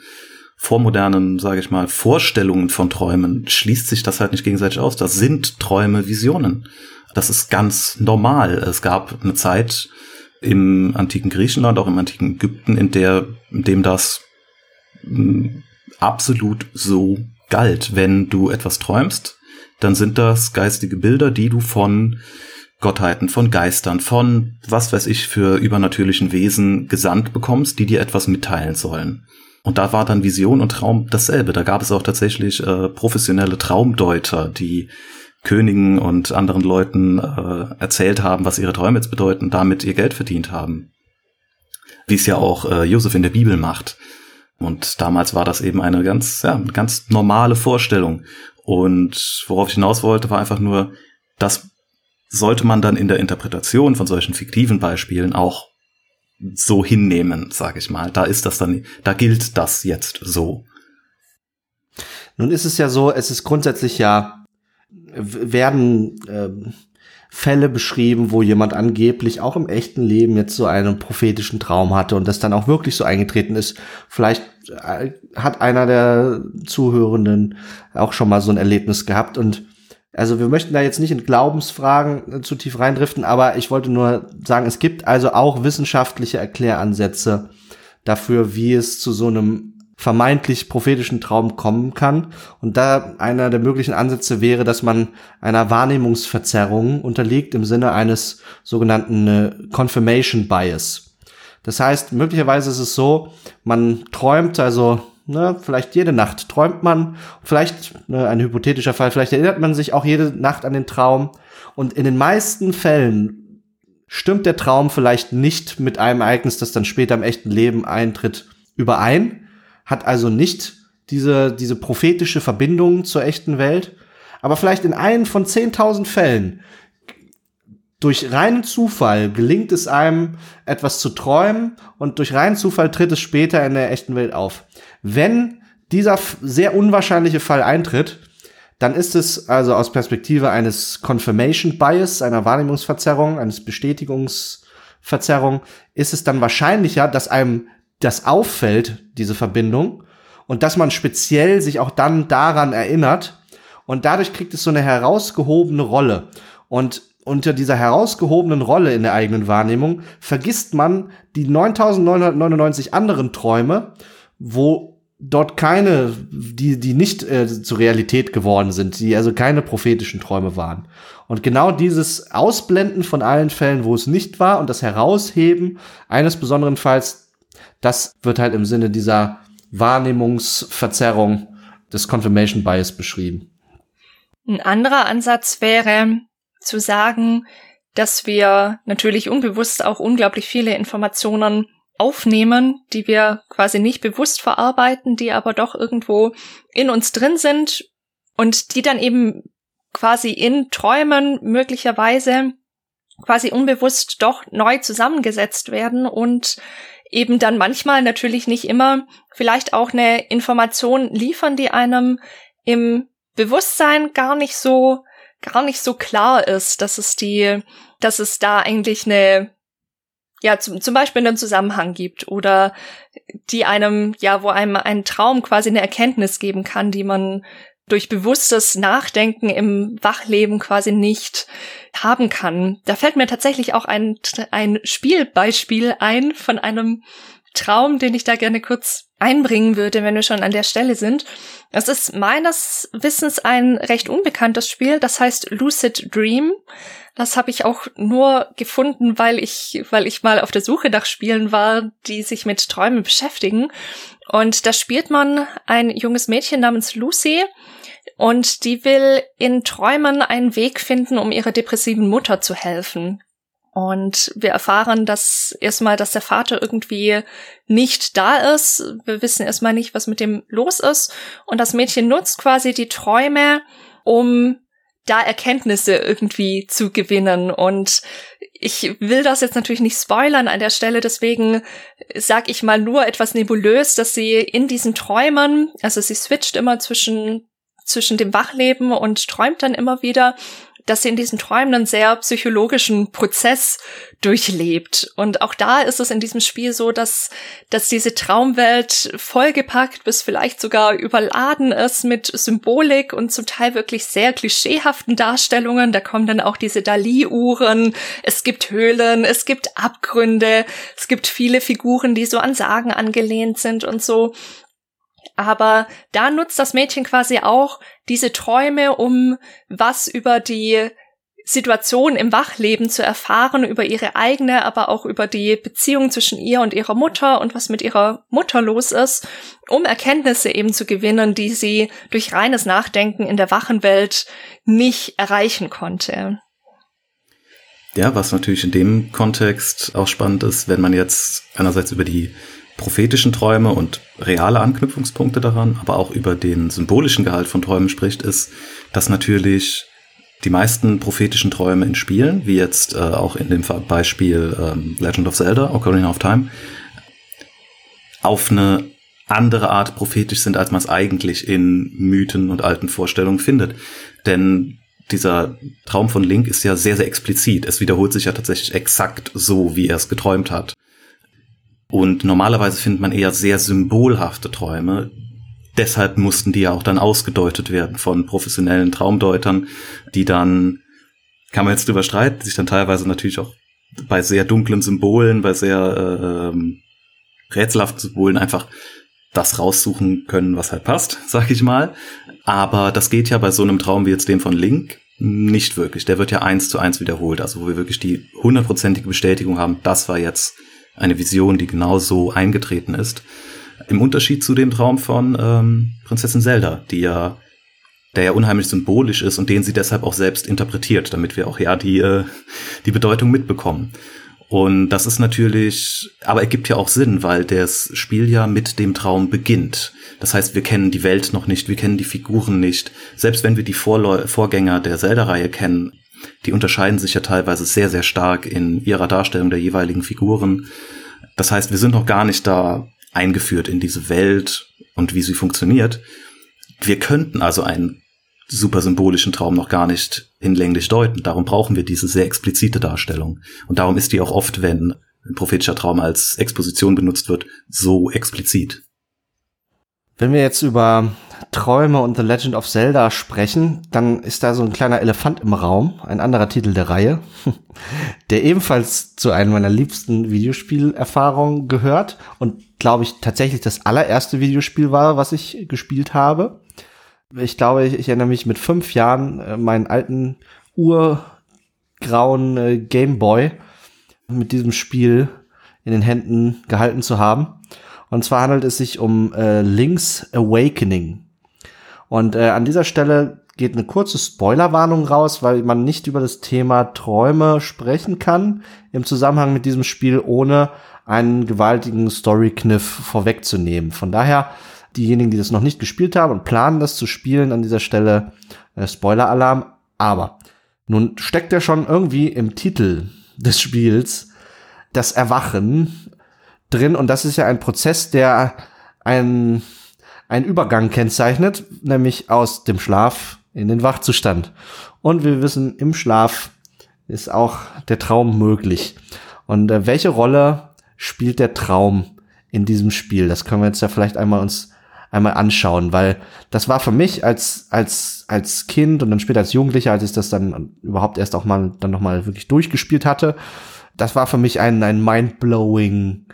vormodernen, sage ich mal, Vorstellungen von Träumen schließt sich das halt nicht gegenseitig aus. Das sind Träume, Visionen. Das ist ganz normal. Es gab eine Zeit im antiken Griechenland, auch im antiken Ägypten, in der, in dem das hm, absolut so galt. Wenn du etwas träumst, dann sind das geistige Bilder, die du von Gottheiten, von Geistern, von was weiß ich für übernatürlichen Wesen gesandt bekommst, die dir etwas mitteilen sollen. Und da war dann Vision und Traum dasselbe. Da gab es auch tatsächlich äh, professionelle Traumdeuter, die Königen und anderen Leuten äh, erzählt haben, was ihre Träume jetzt bedeuten, damit ihr Geld verdient haben. Wie es ja auch äh, Josef in der Bibel macht. Und damals war das eben eine ganz, ja, ganz normale Vorstellung. Und worauf ich hinaus wollte, war einfach nur, das sollte man dann in der Interpretation von solchen fiktiven Beispielen auch so hinnehmen, sage ich mal. Da ist das dann, da gilt das jetzt so. Nun ist es ja so, es ist grundsätzlich ja, werden ähm, Fälle beschrieben, wo jemand angeblich auch im echten Leben jetzt so einen prophetischen Traum hatte und das dann auch wirklich so eingetreten ist. Vielleicht äh, hat einer der Zuhörenden auch schon mal so ein Erlebnis gehabt und also wir möchten da jetzt nicht in Glaubensfragen äh, zu tief reindriften, aber ich wollte nur sagen, es gibt also auch wissenschaftliche Erkläransätze dafür, wie es zu so einem vermeintlich prophetischen Traum kommen kann. Und da einer der möglichen Ansätze wäre, dass man einer Wahrnehmungsverzerrung unterliegt im Sinne eines sogenannten äh, Confirmation Bias. Das heißt, möglicherweise ist es so, man träumt also Ne, vielleicht jede Nacht träumt man, vielleicht ne, ein hypothetischer Fall, vielleicht erinnert man sich auch jede Nacht an den Traum. Und in den meisten Fällen stimmt der Traum vielleicht nicht mit einem Ereignis, das dann später im echten Leben eintritt, überein, hat also nicht diese, diese prophetische Verbindung zur echten Welt. Aber vielleicht in einem von 10.000 Fällen durch reinen Zufall gelingt es einem, etwas zu träumen und durch reinen Zufall tritt es später in der echten Welt auf. Wenn dieser sehr unwahrscheinliche Fall eintritt, dann ist es also aus Perspektive eines Confirmation Bias, einer Wahrnehmungsverzerrung, eines Bestätigungsverzerrung, ist es dann wahrscheinlicher, dass einem das auffällt, diese Verbindung, und dass man speziell sich auch dann daran erinnert, und dadurch kriegt es so eine herausgehobene Rolle. Und unter dieser herausgehobenen Rolle in der eigenen Wahrnehmung vergisst man die 9999 anderen Träume, wo dort keine, die, die nicht äh, zur Realität geworden sind, die also keine prophetischen Träume waren. Und genau dieses Ausblenden von allen Fällen, wo es nicht war und das Herausheben eines besonderen Falls, das wird halt im Sinne dieser Wahrnehmungsverzerrung des Confirmation Bias beschrieben. Ein anderer Ansatz wäre zu sagen, dass wir natürlich unbewusst auch unglaublich viele Informationen aufnehmen, die wir quasi nicht bewusst verarbeiten, die aber doch irgendwo in uns drin sind und die dann eben quasi in Träumen möglicherweise quasi unbewusst doch neu zusammengesetzt werden und eben dann manchmal natürlich nicht immer vielleicht auch eine Information liefern, die einem im Bewusstsein gar nicht so gar nicht so klar ist, dass es die, dass es da eigentlich eine ja, zum, zum Beispiel einen Zusammenhang gibt oder die einem, ja, wo einem ein Traum quasi eine Erkenntnis geben kann, die man durch bewusstes Nachdenken im Wachleben quasi nicht haben kann. Da fällt mir tatsächlich auch ein, ein Spielbeispiel ein von einem Traum, den ich da gerne kurz einbringen würde, wenn wir schon an der Stelle sind. Es ist meines Wissens ein recht unbekanntes Spiel, das heißt Lucid Dream. Das habe ich auch nur gefunden, weil ich, weil ich mal auf der Suche nach Spielen war, die sich mit Träumen beschäftigen. Und da spielt man ein junges Mädchen namens Lucy, und die will in Träumen einen Weg finden, um ihrer depressiven Mutter zu helfen. Und wir erfahren dass erstmal, dass der Vater irgendwie nicht da ist. Wir wissen erstmal nicht, was mit dem los ist. Und das Mädchen nutzt quasi die Träume, um da Erkenntnisse irgendwie zu gewinnen. Und ich will das jetzt natürlich nicht spoilern an der Stelle, deswegen sag ich mal nur etwas nebulös, dass sie in diesen Träumen, also sie switcht immer zwischen zwischen dem Wachleben und träumt dann immer wieder, dass sie in diesen Träumen einen sehr psychologischen Prozess durchlebt. Und auch da ist es in diesem Spiel so, dass, dass diese Traumwelt vollgepackt bis vielleicht sogar überladen ist mit Symbolik und zum Teil wirklich sehr klischeehaften Darstellungen. Da kommen dann auch diese Dali-Uhren. Es gibt Höhlen, es gibt Abgründe, es gibt viele Figuren, die so an Sagen angelehnt sind und so. Aber da nutzt das Mädchen quasi auch diese Träume, um was über die Situation im Wachleben zu erfahren, über ihre eigene, aber auch über die Beziehung zwischen ihr und ihrer Mutter und was mit ihrer Mutter los ist, um Erkenntnisse eben zu gewinnen, die sie durch reines Nachdenken in der wachen Welt nicht erreichen konnte. Ja, was natürlich in dem Kontext auch spannend ist, wenn man jetzt einerseits über die prophetischen Träume und reale Anknüpfungspunkte daran, aber auch über den symbolischen Gehalt von Träumen spricht, ist, dass natürlich die meisten prophetischen Träume in Spielen, wie jetzt äh, auch in dem Beispiel ähm, Legend of Zelda, Ocarina of Time, auf eine andere Art prophetisch sind, als man es eigentlich in Mythen und alten Vorstellungen findet. Denn dieser Traum von Link ist ja sehr, sehr explizit. Es wiederholt sich ja tatsächlich exakt so, wie er es geträumt hat. Und normalerweise findet man eher sehr symbolhafte Träume. Deshalb mussten die ja auch dann ausgedeutet werden von professionellen Traumdeutern, die dann, kann man jetzt drüber streiten, sich dann teilweise natürlich auch bei sehr dunklen Symbolen, bei sehr äh, rätselhaften Symbolen einfach das raussuchen können, was halt passt, sag ich mal. Aber das geht ja bei so einem Traum wie jetzt dem von Link nicht wirklich. Der wird ja eins zu eins wiederholt, also wo wir wirklich die hundertprozentige Bestätigung haben, das war jetzt eine Vision, die genau so eingetreten ist. Im Unterschied zu dem Traum von ähm, Prinzessin Zelda, die ja, der ja unheimlich symbolisch ist und den sie deshalb auch selbst interpretiert, damit wir auch ja die, äh, die Bedeutung mitbekommen. Und das ist natürlich, aber ergibt ja auch Sinn, weil das Spiel ja mit dem Traum beginnt. Das heißt, wir kennen die Welt noch nicht, wir kennen die Figuren nicht. Selbst wenn wir die Vorläu Vorgänger der Zelda-Reihe kennen, die unterscheiden sich ja teilweise sehr, sehr stark in ihrer Darstellung der jeweiligen Figuren. Das heißt, wir sind noch gar nicht da eingeführt in diese Welt und wie sie funktioniert. Wir könnten also einen super symbolischen Traum noch gar nicht hinlänglich deuten. Darum brauchen wir diese sehr explizite Darstellung. Und darum ist die auch oft, wenn ein prophetischer Traum als Exposition benutzt wird, so explizit. Wenn wir jetzt über Träume und The Legend of Zelda sprechen, dann ist da so ein kleiner Elefant im Raum, ein anderer Titel der Reihe, der ebenfalls zu einem meiner liebsten Videospielerfahrungen gehört und glaube ich tatsächlich das allererste Videospiel war, was ich gespielt habe. Ich glaube, ich, ich erinnere mich mit fünf Jahren äh, meinen alten urgrauen äh, Game Boy mit diesem Spiel in den Händen gehalten zu haben. Und zwar handelt es sich um äh, Link's Awakening. Und äh, an dieser Stelle geht eine kurze Spoilerwarnung raus, weil man nicht über das Thema Träume sprechen kann im Zusammenhang mit diesem Spiel, ohne einen gewaltigen Story-Kniff vorwegzunehmen. Von daher, diejenigen, die das noch nicht gespielt haben und planen, das zu spielen, an dieser Stelle äh, Spoiler-Alarm. Aber nun steckt ja schon irgendwie im Titel des Spiels das Erwachen drin und das ist ja ein Prozess, der einen, einen Übergang kennzeichnet, nämlich aus dem Schlaf in den Wachzustand. Und wir wissen, im Schlaf ist auch der Traum möglich. Und äh, welche Rolle spielt der Traum in diesem Spiel? Das können wir jetzt ja vielleicht einmal uns einmal anschauen, weil das war für mich als als als Kind und dann später als Jugendlicher, als ich das dann überhaupt erst auch mal dann noch mal wirklich durchgespielt hatte, das war für mich ein ein mindblowing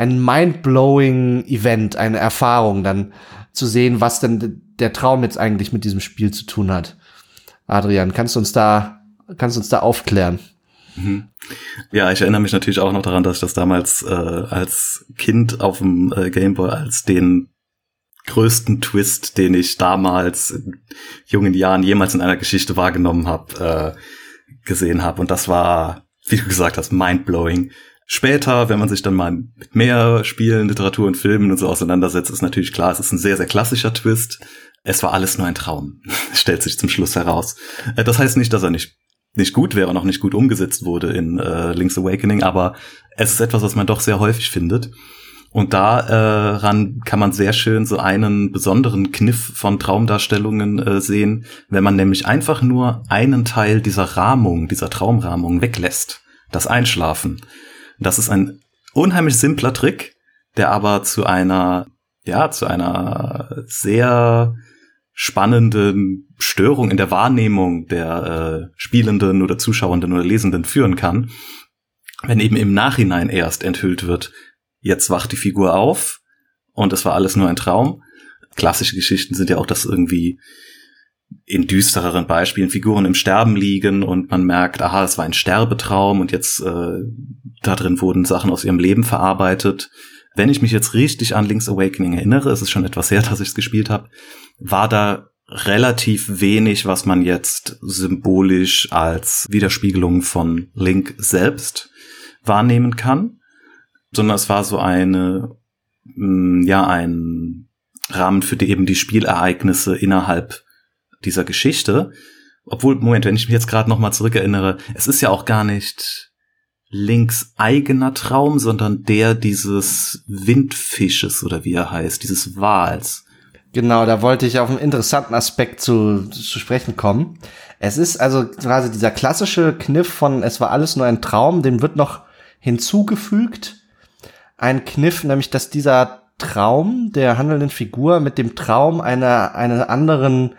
ein mindblowing Event, eine Erfahrung dann zu sehen, was denn der Traum jetzt eigentlich mit diesem Spiel zu tun hat. Adrian, kannst du uns da kannst du uns da aufklären? Mhm. Ja, ich erinnere mich natürlich auch noch daran, dass ich das damals äh, als Kind auf dem äh, Gameboy als den größten Twist, den ich damals in jungen Jahren jemals in einer Geschichte wahrgenommen habe, äh, gesehen habe. Und das war, wie du gesagt hast, mindblowing. Später, wenn man sich dann mal mit mehr Spielen, Literatur und Filmen und so auseinandersetzt, ist natürlich klar, es ist ein sehr, sehr klassischer Twist. Es war alles nur ein Traum, stellt sich zum Schluss heraus. Äh, das heißt nicht, dass er nicht nicht gut wäre, noch nicht gut umgesetzt wurde in äh, Link's Awakening, aber es ist etwas, was man doch sehr häufig findet. Und daran äh, kann man sehr schön so einen besonderen Kniff von Traumdarstellungen äh, sehen, wenn man nämlich einfach nur einen Teil dieser Rahmung, dieser Traumrahmung weglässt. Das Einschlafen. Das ist ein unheimlich simpler Trick, der aber zu einer, ja, zu einer sehr spannenden Störung in der Wahrnehmung der äh, Spielenden oder Zuschauenden oder Lesenden führen kann, wenn eben im Nachhinein erst enthüllt wird, jetzt wacht die Figur auf und es war alles nur ein Traum. Klassische Geschichten sind ja auch, dass irgendwie in düstereren Beispielen Figuren im Sterben liegen und man merkt, aha, es war ein Sterbetraum und jetzt äh, da drin wurden Sachen aus ihrem Leben verarbeitet. Wenn ich mich jetzt richtig an Link's Awakening erinnere, es ist schon etwas her, dass ich es gespielt habe, war da relativ wenig, was man jetzt symbolisch als Widerspiegelung von Link selbst wahrnehmen kann sondern es war so eine, mm, ja, ein Rahmen für die eben die Spielereignisse innerhalb dieser Geschichte. Obwohl, Moment, wenn ich mich jetzt gerade noch mal zurückerinnere, es ist ja auch gar nicht Links eigener Traum, sondern der dieses Windfisches oder wie er heißt, dieses Wals. Genau, da wollte ich auf einen interessanten Aspekt zu, zu sprechen kommen. Es ist also quasi dieser klassische Kniff von es war alles nur ein Traum, dem wird noch hinzugefügt, ein Kniff, nämlich dass dieser Traum der handelnden Figur mit dem Traum einer, einer anderen,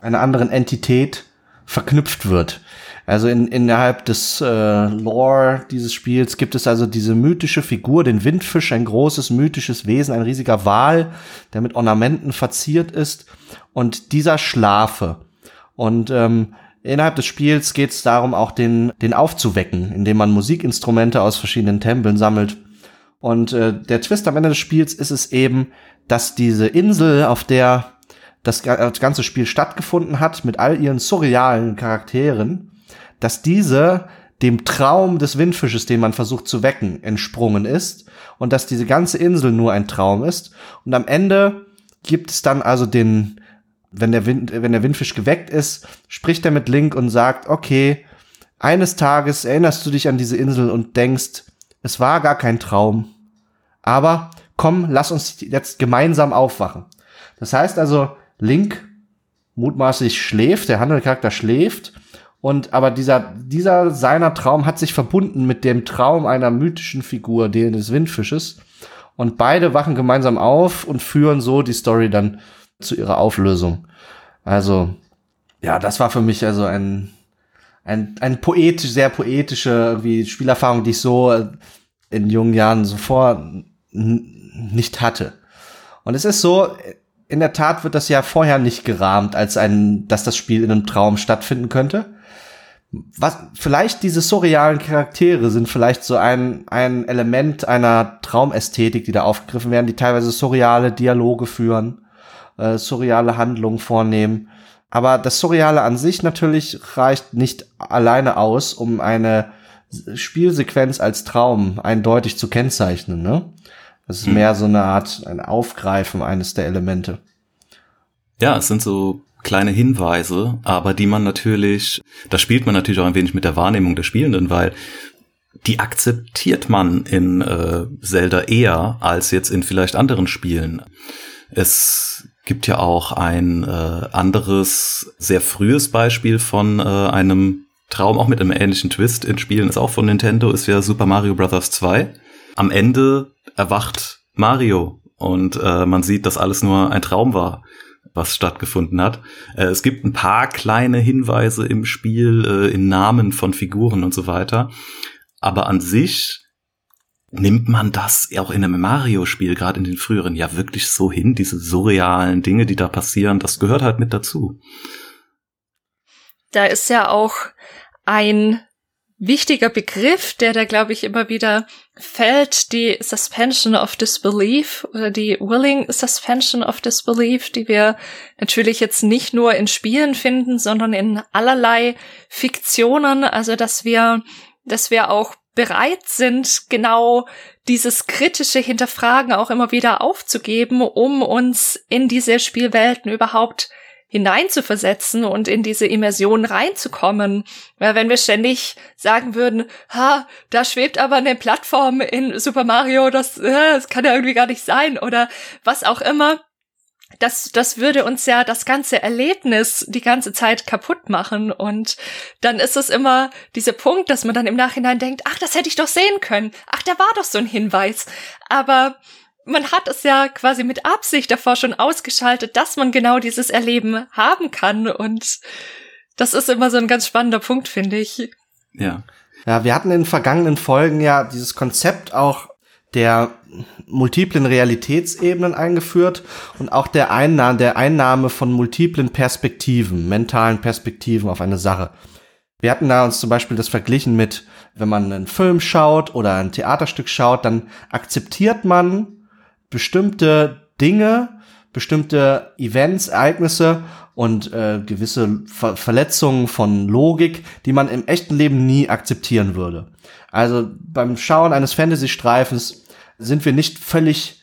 einer anderen Entität verknüpft wird. Also in, innerhalb des äh, Lore dieses Spiels gibt es also diese mythische Figur, den Windfisch, ein großes mythisches Wesen, ein riesiger Wal, der mit Ornamenten verziert ist und dieser Schlafe. Und ähm, innerhalb des Spiels geht es darum, auch den, den aufzuwecken, indem man Musikinstrumente aus verschiedenen Tempeln sammelt und äh, der Twist am Ende des Spiels ist es eben, dass diese Insel, auf der das, das ganze Spiel stattgefunden hat, mit all ihren surrealen Charakteren, dass diese dem Traum des Windfisches, den man versucht zu wecken, entsprungen ist und dass diese ganze Insel nur ein Traum ist. Und am Ende gibt es dann also den, wenn der Wind, wenn der Windfisch geweckt ist, spricht er mit Link und sagt, okay, eines Tages erinnerst du dich an diese Insel und denkst, es war gar kein Traum. Aber komm, lass uns jetzt gemeinsam aufwachen. Das heißt also, Link mutmaßlich schläft, der Handelcharakter schläft. Und aber dieser, dieser seiner Traum hat sich verbunden mit dem Traum einer mythischen Figur, den des Windfisches. Und beide wachen gemeinsam auf und führen so die Story dann zu ihrer Auflösung. Also, ja, das war für mich also ein, ein, ein poetisch, sehr poetische irgendwie Spielerfahrung, die ich so äh, in jungen Jahren sofort nicht hatte. Und es ist so, in der Tat wird das ja vorher nicht gerahmt, als ein, dass das Spiel in einem Traum stattfinden könnte. Was, vielleicht diese surrealen Charaktere sind vielleicht so ein, ein Element einer Traumästhetik, die da aufgegriffen werden, die teilweise surreale Dialoge führen, äh, surreale Handlungen vornehmen. Aber das Surreale an sich natürlich reicht nicht alleine aus, um eine Spielsequenz als Traum eindeutig zu kennzeichnen. Ne? Das ist hm. mehr so eine Art ein Aufgreifen eines der Elemente. Ja, es sind so kleine Hinweise, aber die man natürlich, da spielt man natürlich auch ein wenig mit der Wahrnehmung der Spielenden, weil die akzeptiert man in äh, Zelda eher als jetzt in vielleicht anderen Spielen. Es gibt ja auch ein äh, anderes, sehr frühes Beispiel von äh, einem Traum, auch mit einem ähnlichen Twist in Spielen, ist auch von Nintendo, ist ja Super Mario Bros. 2. Am Ende erwacht Mario und äh, man sieht, dass alles nur ein Traum war was stattgefunden hat. Äh, es gibt ein paar kleine Hinweise im Spiel äh, in Namen von Figuren und so weiter. Aber an sich nimmt man das auch in einem Mario-Spiel, gerade in den früheren, ja wirklich so hin, diese surrealen Dinge, die da passieren, das gehört halt mit dazu. Da ist ja auch ein wichtiger Begriff, der da, glaube ich, immer wieder fällt, die Suspension of Disbelief oder die Willing Suspension of Disbelief, die wir natürlich jetzt nicht nur in Spielen finden, sondern in allerlei Fiktionen, also dass wir, dass wir auch bereit sind, genau dieses kritische Hinterfragen auch immer wieder aufzugeben, um uns in diese Spielwelten überhaupt hineinzuversetzen und in diese Immersion reinzukommen. Weil wenn wir ständig sagen würden, ha, da schwebt aber eine Plattform in Super Mario, das, äh, das kann ja irgendwie gar nicht sein oder was auch immer, das, das würde uns ja das ganze Erlebnis die ganze Zeit kaputt machen. Und dann ist es immer dieser Punkt, dass man dann im Nachhinein denkt, ach, das hätte ich doch sehen können. Ach, da war doch so ein Hinweis. Aber man hat es ja quasi mit Absicht davor schon ausgeschaltet, dass man genau dieses Erleben haben kann. Und das ist immer so ein ganz spannender Punkt, finde ich. Ja. Ja, wir hatten in vergangenen Folgen ja dieses Konzept auch der multiplen Realitätsebenen eingeführt und auch der Einnahme, der Einnahme von multiplen Perspektiven, mentalen Perspektiven auf eine Sache. Wir hatten da uns zum Beispiel das verglichen mit, wenn man einen Film schaut oder ein Theaterstück schaut, dann akzeptiert man bestimmte Dinge, bestimmte Events, Ereignisse und äh, gewisse Ver Verletzungen von Logik, die man im echten Leben nie akzeptieren würde. Also beim Schauen eines Fantasy-Streifens sind wir nicht völlig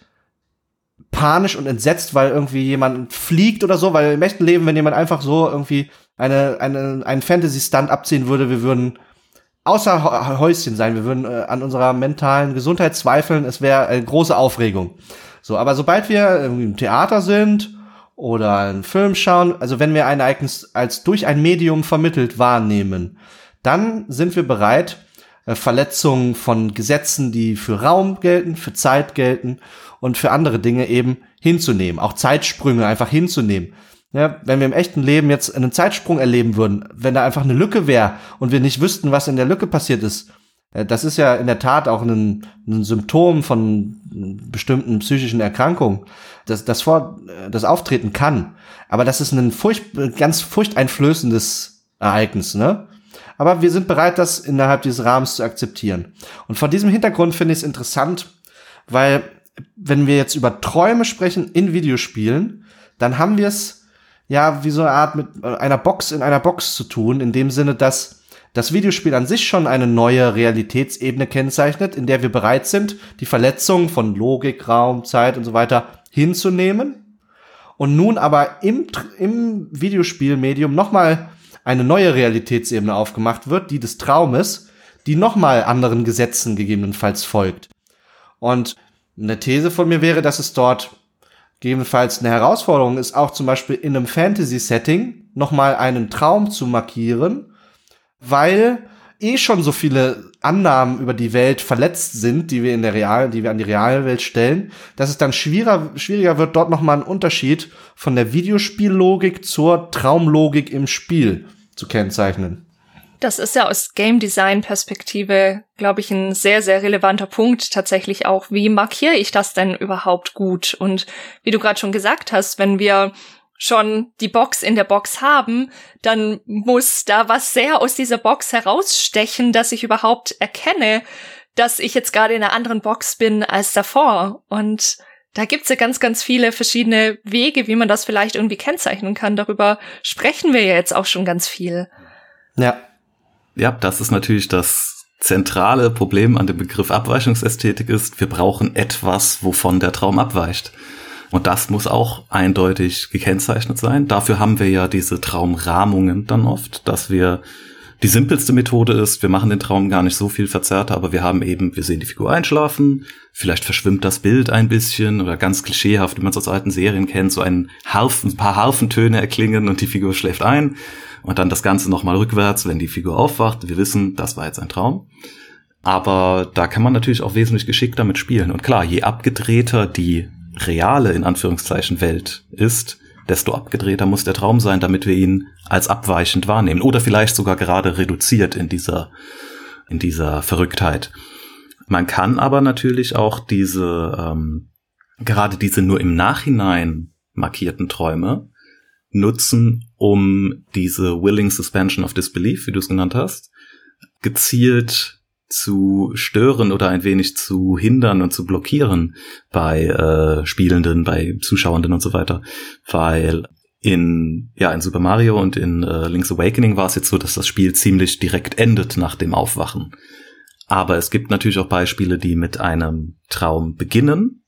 panisch und entsetzt, weil irgendwie jemand fliegt oder so, weil im echten Leben, wenn jemand einfach so irgendwie eine, eine, einen Fantasy-Stunt abziehen würde, wir würden außer Häuschen sein. Wir würden äh, an unserer mentalen Gesundheit zweifeln. Es wäre eine große Aufregung. So, aber sobald wir im Theater sind oder einen Film schauen, also wenn wir ein Ereignis als durch ein Medium vermittelt wahrnehmen, dann sind wir bereit, äh, Verletzungen von Gesetzen, die für Raum gelten, für Zeit gelten und für andere Dinge eben hinzunehmen. Auch Zeitsprünge einfach hinzunehmen. Ja, wenn wir im echten Leben jetzt einen Zeitsprung erleben würden, wenn da einfach eine Lücke wäre und wir nicht wüssten, was in der Lücke passiert ist, äh, das ist ja in der Tat auch ein, ein Symptom von bestimmten psychischen Erkrankungen, das, das, vor, äh, das auftreten kann. Aber das ist ein furcht, ganz furchteinflößendes Ereignis, ne? Aber wir sind bereit, das innerhalb dieses Rahmens zu akzeptieren. Und vor diesem Hintergrund finde ich es interessant, weil wenn wir jetzt über Träume sprechen in Videospielen, dann haben wir es ja, wie so eine Art mit äh, einer Box in einer Box zu tun, in dem Sinne, dass das Videospiel an sich schon eine neue Realitätsebene kennzeichnet, in der wir bereit sind, die Verletzung von Logik, Raum, Zeit und so weiter hinzunehmen. Und nun aber im, im Videospielmedium nochmal eine neue Realitätsebene aufgemacht wird, die des Traumes, die nochmal anderen Gesetzen gegebenenfalls folgt. Und eine These von mir wäre, dass es dort Gegebenenfalls eine Herausforderung ist auch zum Beispiel in einem Fantasy-Setting nochmal einen Traum zu markieren, weil eh schon so viele Annahmen über die Welt verletzt sind, die wir in der realen, die wir an die reale Welt stellen, dass es dann schwieriger, schwieriger wird, dort nochmal einen Unterschied von der Videospiellogik zur Traumlogik im Spiel zu kennzeichnen. Das ist ja aus Game Design Perspektive, glaube ich, ein sehr, sehr relevanter Punkt tatsächlich auch. Wie markiere ich das denn überhaupt gut? Und wie du gerade schon gesagt hast, wenn wir schon die Box in der Box haben, dann muss da was sehr aus dieser Box herausstechen, dass ich überhaupt erkenne, dass ich jetzt gerade in einer anderen Box bin als davor. Und da gibt's ja ganz, ganz viele verschiedene Wege, wie man das vielleicht irgendwie kennzeichnen kann. Darüber sprechen wir ja jetzt auch schon ganz viel. Ja, ja, das ist natürlich das zentrale Problem an dem Begriff Abweichungsästhetik ist, wir brauchen etwas, wovon der Traum abweicht. Und das muss auch eindeutig gekennzeichnet sein. Dafür haben wir ja diese Traumrahmungen dann oft, dass wir die simpelste Methode ist, wir machen den Traum gar nicht so viel verzerrter, aber wir haben eben, wir sehen die Figur einschlafen, vielleicht verschwimmt das Bild ein bisschen oder ganz klischeehaft, wie man es aus alten Serien kennt, so ein, Harf, ein paar Harfentöne erklingen und die Figur schläft ein und dann das Ganze nochmal rückwärts, wenn die Figur aufwacht. Wir wissen, das war jetzt ein Traum. Aber da kann man natürlich auch wesentlich geschickter mit spielen. Und klar, je abgedrehter die reale, in Anführungszeichen, Welt ist, desto abgedrehter muss der Traum sein, damit wir ihn als abweichend wahrnehmen. Oder vielleicht sogar gerade reduziert in dieser, in dieser Verrücktheit. Man kann aber natürlich auch diese, ähm, gerade diese nur im Nachhinein markierten Träume nutzen, um diese Willing Suspension of Disbelief, wie du es genannt hast, gezielt zu stören oder ein wenig zu hindern und zu blockieren bei äh, Spielenden, bei Zuschauenden und so weiter. Weil in, ja, in Super Mario und in äh, Link's Awakening war es jetzt so, dass das Spiel ziemlich direkt endet nach dem Aufwachen. Aber es gibt natürlich auch Beispiele, die mit einem Traum beginnen.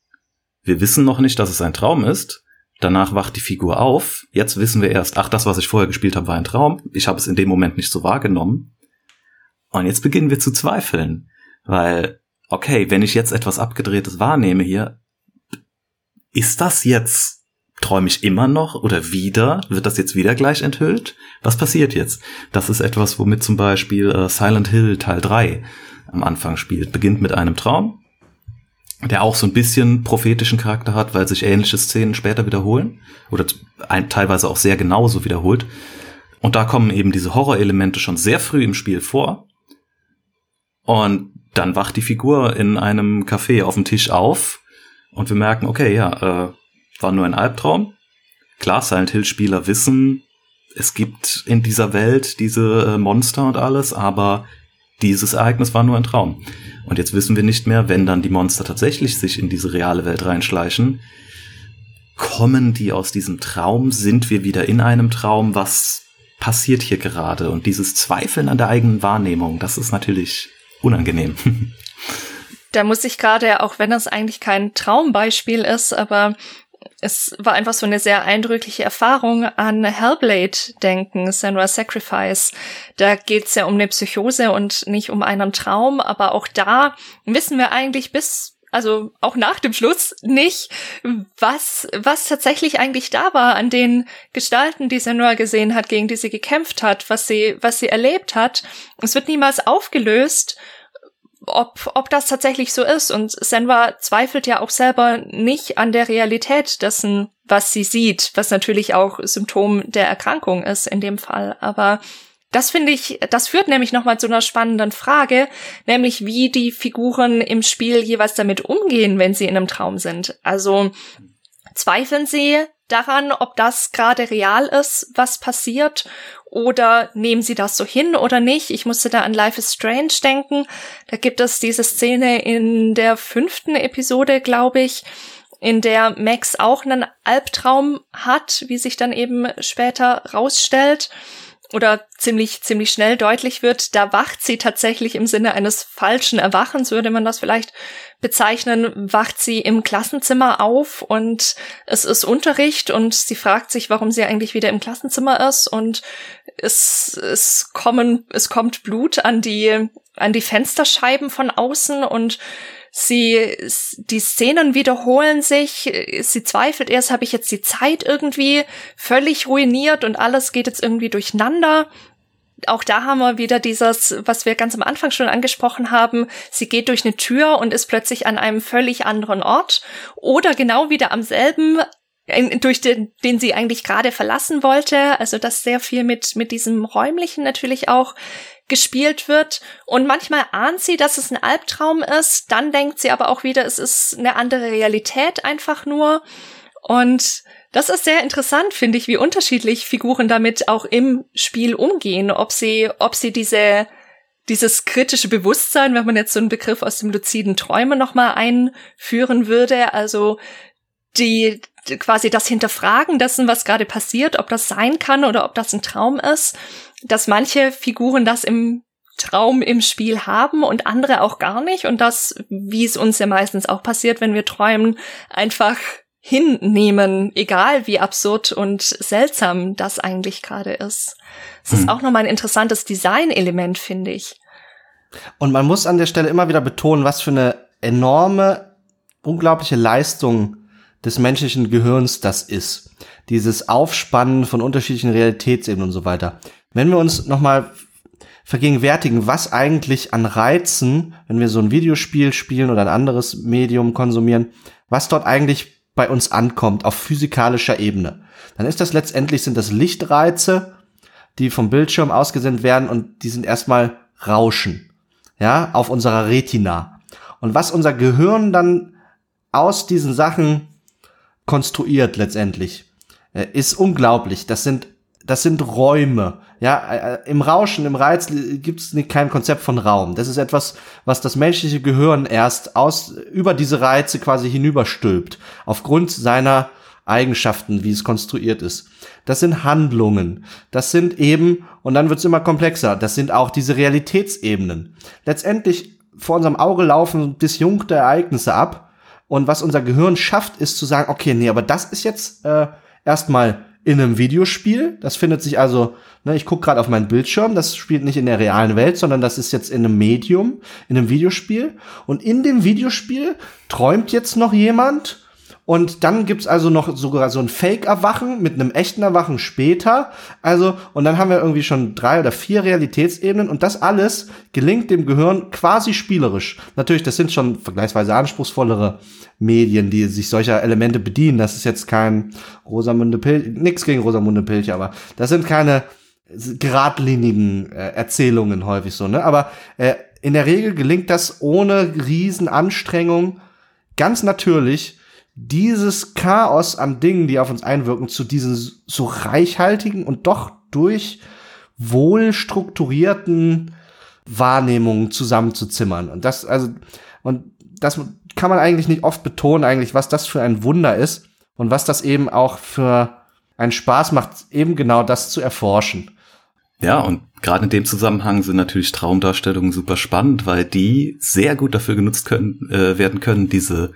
Wir wissen noch nicht, dass es ein Traum ist. Danach wacht die Figur auf. Jetzt wissen wir erst, ach, das, was ich vorher gespielt habe, war ein Traum. Ich habe es in dem Moment nicht so wahrgenommen. Und jetzt beginnen wir zu zweifeln, weil, okay, wenn ich jetzt etwas Abgedrehtes wahrnehme hier, ist das jetzt, träume ich immer noch oder wieder? Wird das jetzt wieder gleich enthüllt? Was passiert jetzt? Das ist etwas, womit zum Beispiel äh, Silent Hill Teil 3 am Anfang spielt. Beginnt mit einem Traum, der auch so ein bisschen prophetischen Charakter hat, weil sich ähnliche Szenen später wiederholen oder teilweise auch sehr genauso wiederholt. Und da kommen eben diese Horrorelemente schon sehr früh im Spiel vor. Und dann wacht die Figur in einem Café auf dem Tisch auf und wir merken, okay, ja, äh, war nur ein Albtraum. Klar, Silent Hill Spieler wissen, es gibt in dieser Welt diese äh, Monster und alles, aber dieses Ereignis war nur ein Traum. Und jetzt wissen wir nicht mehr, wenn dann die Monster tatsächlich sich in diese reale Welt reinschleichen, kommen die aus diesem Traum? Sind wir wieder in einem Traum? Was passiert hier gerade? Und dieses Zweifeln an der eigenen Wahrnehmung, das ist natürlich unangenehm. Da muss ich gerade, auch wenn das eigentlich kein Traumbeispiel ist, aber es war einfach so eine sehr eindrückliche Erfahrung an Hellblade denken, Senua Sacrifice. Da geht's ja um eine Psychose und nicht um einen Traum, aber auch da wissen wir eigentlich bis also auch nach dem Schluss nicht, was, was tatsächlich eigentlich da war an den Gestalten, die Senua gesehen hat, gegen die sie gekämpft hat, was sie, was sie erlebt hat. Es wird niemals aufgelöst, ob, ob das tatsächlich so ist. Und Senwa zweifelt ja auch selber nicht an der Realität dessen, was sie sieht, was natürlich auch Symptom der Erkrankung ist in dem Fall. Aber das finde ich, das führt nämlich nochmal zu einer spannenden Frage, nämlich wie die Figuren im Spiel jeweils damit umgehen, wenn sie in einem Traum sind. Also zweifeln sie daran, ob das gerade real ist, was passiert, oder nehmen sie das so hin oder nicht? Ich musste da an Life is Strange denken. Da gibt es diese Szene in der fünften Episode, glaube ich, in der Max auch einen Albtraum hat, wie sich dann eben später rausstellt oder ziemlich, ziemlich schnell deutlich wird, da wacht sie tatsächlich im Sinne eines falschen Erwachens, würde man das vielleicht bezeichnen, wacht sie im Klassenzimmer auf und es ist Unterricht und sie fragt sich, warum sie eigentlich wieder im Klassenzimmer ist und es, es kommen, es kommt Blut an die, an die Fensterscheiben von außen und Sie, die Szenen wiederholen sich. Sie zweifelt erst, habe ich jetzt die Zeit irgendwie völlig ruiniert und alles geht jetzt irgendwie durcheinander. Auch da haben wir wieder dieses, was wir ganz am Anfang schon angesprochen haben. Sie geht durch eine Tür und ist plötzlich an einem völlig anderen Ort oder genau wieder am selben durch den, den sie eigentlich gerade verlassen wollte. Also das sehr viel mit, mit diesem räumlichen natürlich auch gespielt wird. Und manchmal ahnt sie, dass es ein Albtraum ist. Dann denkt sie aber auch wieder, es ist eine andere Realität einfach nur. Und das ist sehr interessant, finde ich, wie unterschiedlich Figuren damit auch im Spiel umgehen. Ob sie, ob sie diese, dieses kritische Bewusstsein, wenn man jetzt so einen Begriff aus dem luziden Träumen nochmal einführen würde, also die, quasi das Hinterfragen dessen, was gerade passiert, ob das sein kann oder ob das ein Traum ist, dass manche Figuren das im Traum im Spiel haben und andere auch gar nicht und das, wie es uns ja meistens auch passiert, wenn wir träumen, einfach hinnehmen, egal wie absurd und seltsam das eigentlich gerade ist. Es ist hm. auch nochmal ein interessantes Designelement, finde ich. Und man muss an der Stelle immer wieder betonen, was für eine enorme, unglaubliche Leistung des menschlichen Gehirns das ist. Dieses Aufspannen von unterschiedlichen Realitätsebenen und so weiter. Wenn wir uns nochmal vergegenwärtigen, was eigentlich an Reizen, wenn wir so ein Videospiel spielen oder ein anderes Medium konsumieren, was dort eigentlich bei uns ankommt auf physikalischer Ebene, dann ist das letztendlich sind das Lichtreize, die vom Bildschirm ausgesendet werden und die sind erstmal Rauschen, ja, auf unserer Retina. Und was unser Gehirn dann aus diesen Sachen konstruiert letztendlich, äh, ist unglaublich. Das sind das sind Räume. Ja, äh, äh, im Rauschen, im Reiz gibt es kein Konzept von Raum. Das ist etwas, was das menschliche Gehirn erst aus über diese Reize quasi hinüberstülpt, aufgrund seiner Eigenschaften, wie es konstruiert ist. Das sind Handlungen. Das sind eben, und dann wird es immer komplexer, das sind auch diese Realitätsebenen. Letztendlich vor unserem Auge laufen disjunkte Ereignisse ab. Und was unser Gehirn schafft, ist zu sagen, okay, nee, aber das ist jetzt äh, erstmal in einem Videospiel. Das findet sich also, ne, ich gucke gerade auf meinen Bildschirm, das spielt nicht in der realen Welt, sondern das ist jetzt in einem Medium, in einem Videospiel. Und in dem Videospiel träumt jetzt noch jemand und dann gibt's also noch sogar so ein Fake-Erwachen mit einem echten Erwachen später. Also, und dann haben wir irgendwie schon drei oder vier Realitätsebenen und das alles gelingt dem Gehirn quasi spielerisch. Natürlich, das sind schon vergleichsweise anspruchsvollere Medien, die sich solcher Elemente bedienen. Das ist jetzt kein Rosamunde Pilch, nix gegen Rosamunde Pilch, aber das sind keine geradlinigen äh, Erzählungen häufig so, ne? Aber äh, in der Regel gelingt das ohne Riesenanstrengung ganz natürlich dieses Chaos an Dingen, die auf uns einwirken, zu diesen so reichhaltigen und doch durch wohl strukturierten Wahrnehmungen zusammenzuzimmern. Und das, also, und das kann man eigentlich nicht oft betonen, eigentlich, was das für ein Wunder ist und was das eben auch für einen Spaß macht, eben genau das zu erforschen. Ja, und gerade in dem Zusammenhang sind natürlich Traumdarstellungen super spannend, weil die sehr gut dafür genutzt können, äh, werden können, diese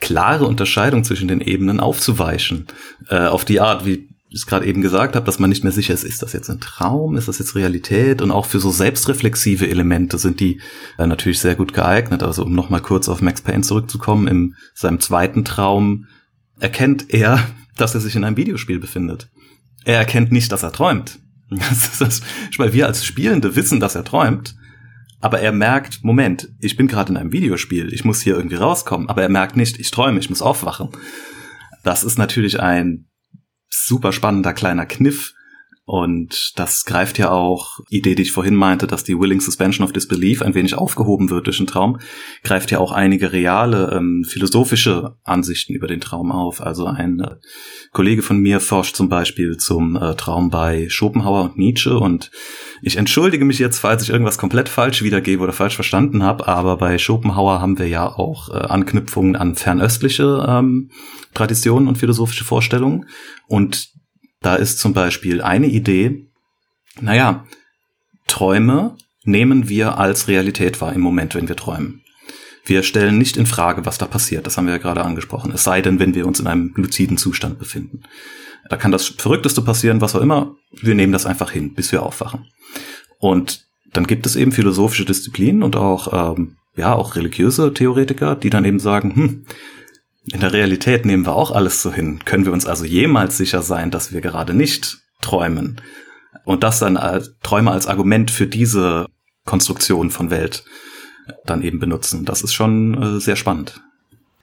klare Unterscheidung zwischen den Ebenen aufzuweichen. Äh, auf die Art, wie ich es gerade eben gesagt habe, dass man nicht mehr sicher ist, ist das jetzt ein Traum, ist das jetzt Realität? Und auch für so selbstreflexive Elemente sind die äh, natürlich sehr gut geeignet. Also um nochmal kurz auf Max Payne zurückzukommen, in seinem zweiten Traum erkennt er, dass er sich in einem Videospiel befindet. Er erkennt nicht, dass er träumt. Das ist das, weil wir als Spielende wissen, dass er träumt, aber er merkt, Moment, ich bin gerade in einem Videospiel, ich muss hier irgendwie rauskommen, aber er merkt nicht, ich träume, ich muss aufwachen. Das ist natürlich ein super spannender kleiner Kniff, und das greift ja auch, Idee, die ich vorhin meinte, dass die Willing Suspension of Disbelief ein wenig aufgehoben wird durch den Traum, greift ja auch einige reale ähm, philosophische Ansichten über den Traum auf. Also ein äh, Kollege von mir forscht zum Beispiel zum äh, Traum bei Schopenhauer und Nietzsche. Und ich entschuldige mich jetzt, falls ich irgendwas komplett falsch wiedergebe oder falsch verstanden habe, aber bei Schopenhauer haben wir ja auch äh, Anknüpfungen an fernöstliche ähm, Traditionen und philosophische Vorstellungen. Und da ist zum Beispiel eine Idee, naja, Träume nehmen wir als Realität wahr im Moment, wenn wir träumen. Wir stellen nicht in Frage, was da passiert. Das haben wir ja gerade angesprochen. Es sei denn, wenn wir uns in einem luziden Zustand befinden. Da kann das Verrückteste passieren, was auch immer. Wir nehmen das einfach hin, bis wir aufwachen. Und dann gibt es eben philosophische Disziplinen und auch, ähm, ja, auch religiöse Theoretiker, die dann eben sagen, hm, in der Realität nehmen wir auch alles so hin. Können wir uns also jemals sicher sein, dass wir gerade nicht träumen? Und das dann als Träume als Argument für diese Konstruktion von Welt dann eben benutzen. Das ist schon äh, sehr spannend.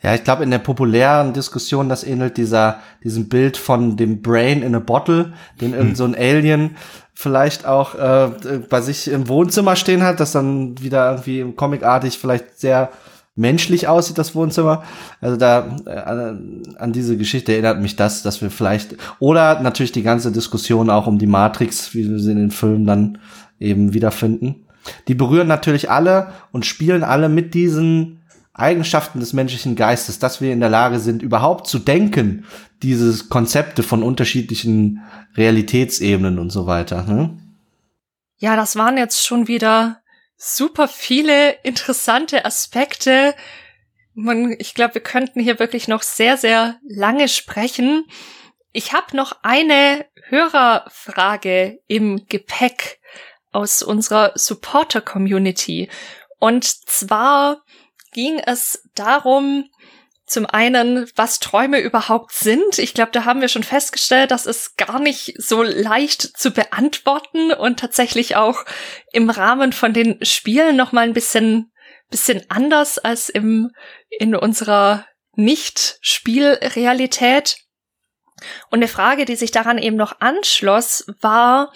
Ja, ich glaube, in der populären Diskussion, das ähnelt dieser, diesem Bild von dem Brain in a Bottle, den irgend hm. so ein Alien vielleicht auch äh, bei sich im Wohnzimmer stehen hat, das dann wieder irgendwie comicartig vielleicht sehr menschlich aussieht, das Wohnzimmer. Also da äh, an diese Geschichte erinnert mich das, dass wir vielleicht oder natürlich die ganze Diskussion auch um die Matrix, wie wir sie in den Filmen dann eben wiederfinden. Die berühren natürlich alle und spielen alle mit diesen Eigenschaften des menschlichen Geistes, dass wir in der Lage sind, überhaupt zu denken, diese Konzepte von unterschiedlichen Realitätsebenen und so weiter. Ne? Ja, das waren jetzt schon wieder super viele interessante Aspekte, man, ich glaube, wir könnten hier wirklich noch sehr, sehr lange sprechen. Ich habe noch eine Hörerfrage im Gepäck aus unserer Supporter-Community. Und zwar ging es darum, zum einen, was Träume überhaupt sind. Ich glaube, da haben wir schon festgestellt, dass es gar nicht so leicht zu beantworten und tatsächlich auch im Rahmen von den Spielen noch mal ein bisschen bisschen anders als im in unserer Nicht-Spielrealität. Und eine Frage, die sich daran eben noch anschloss, war,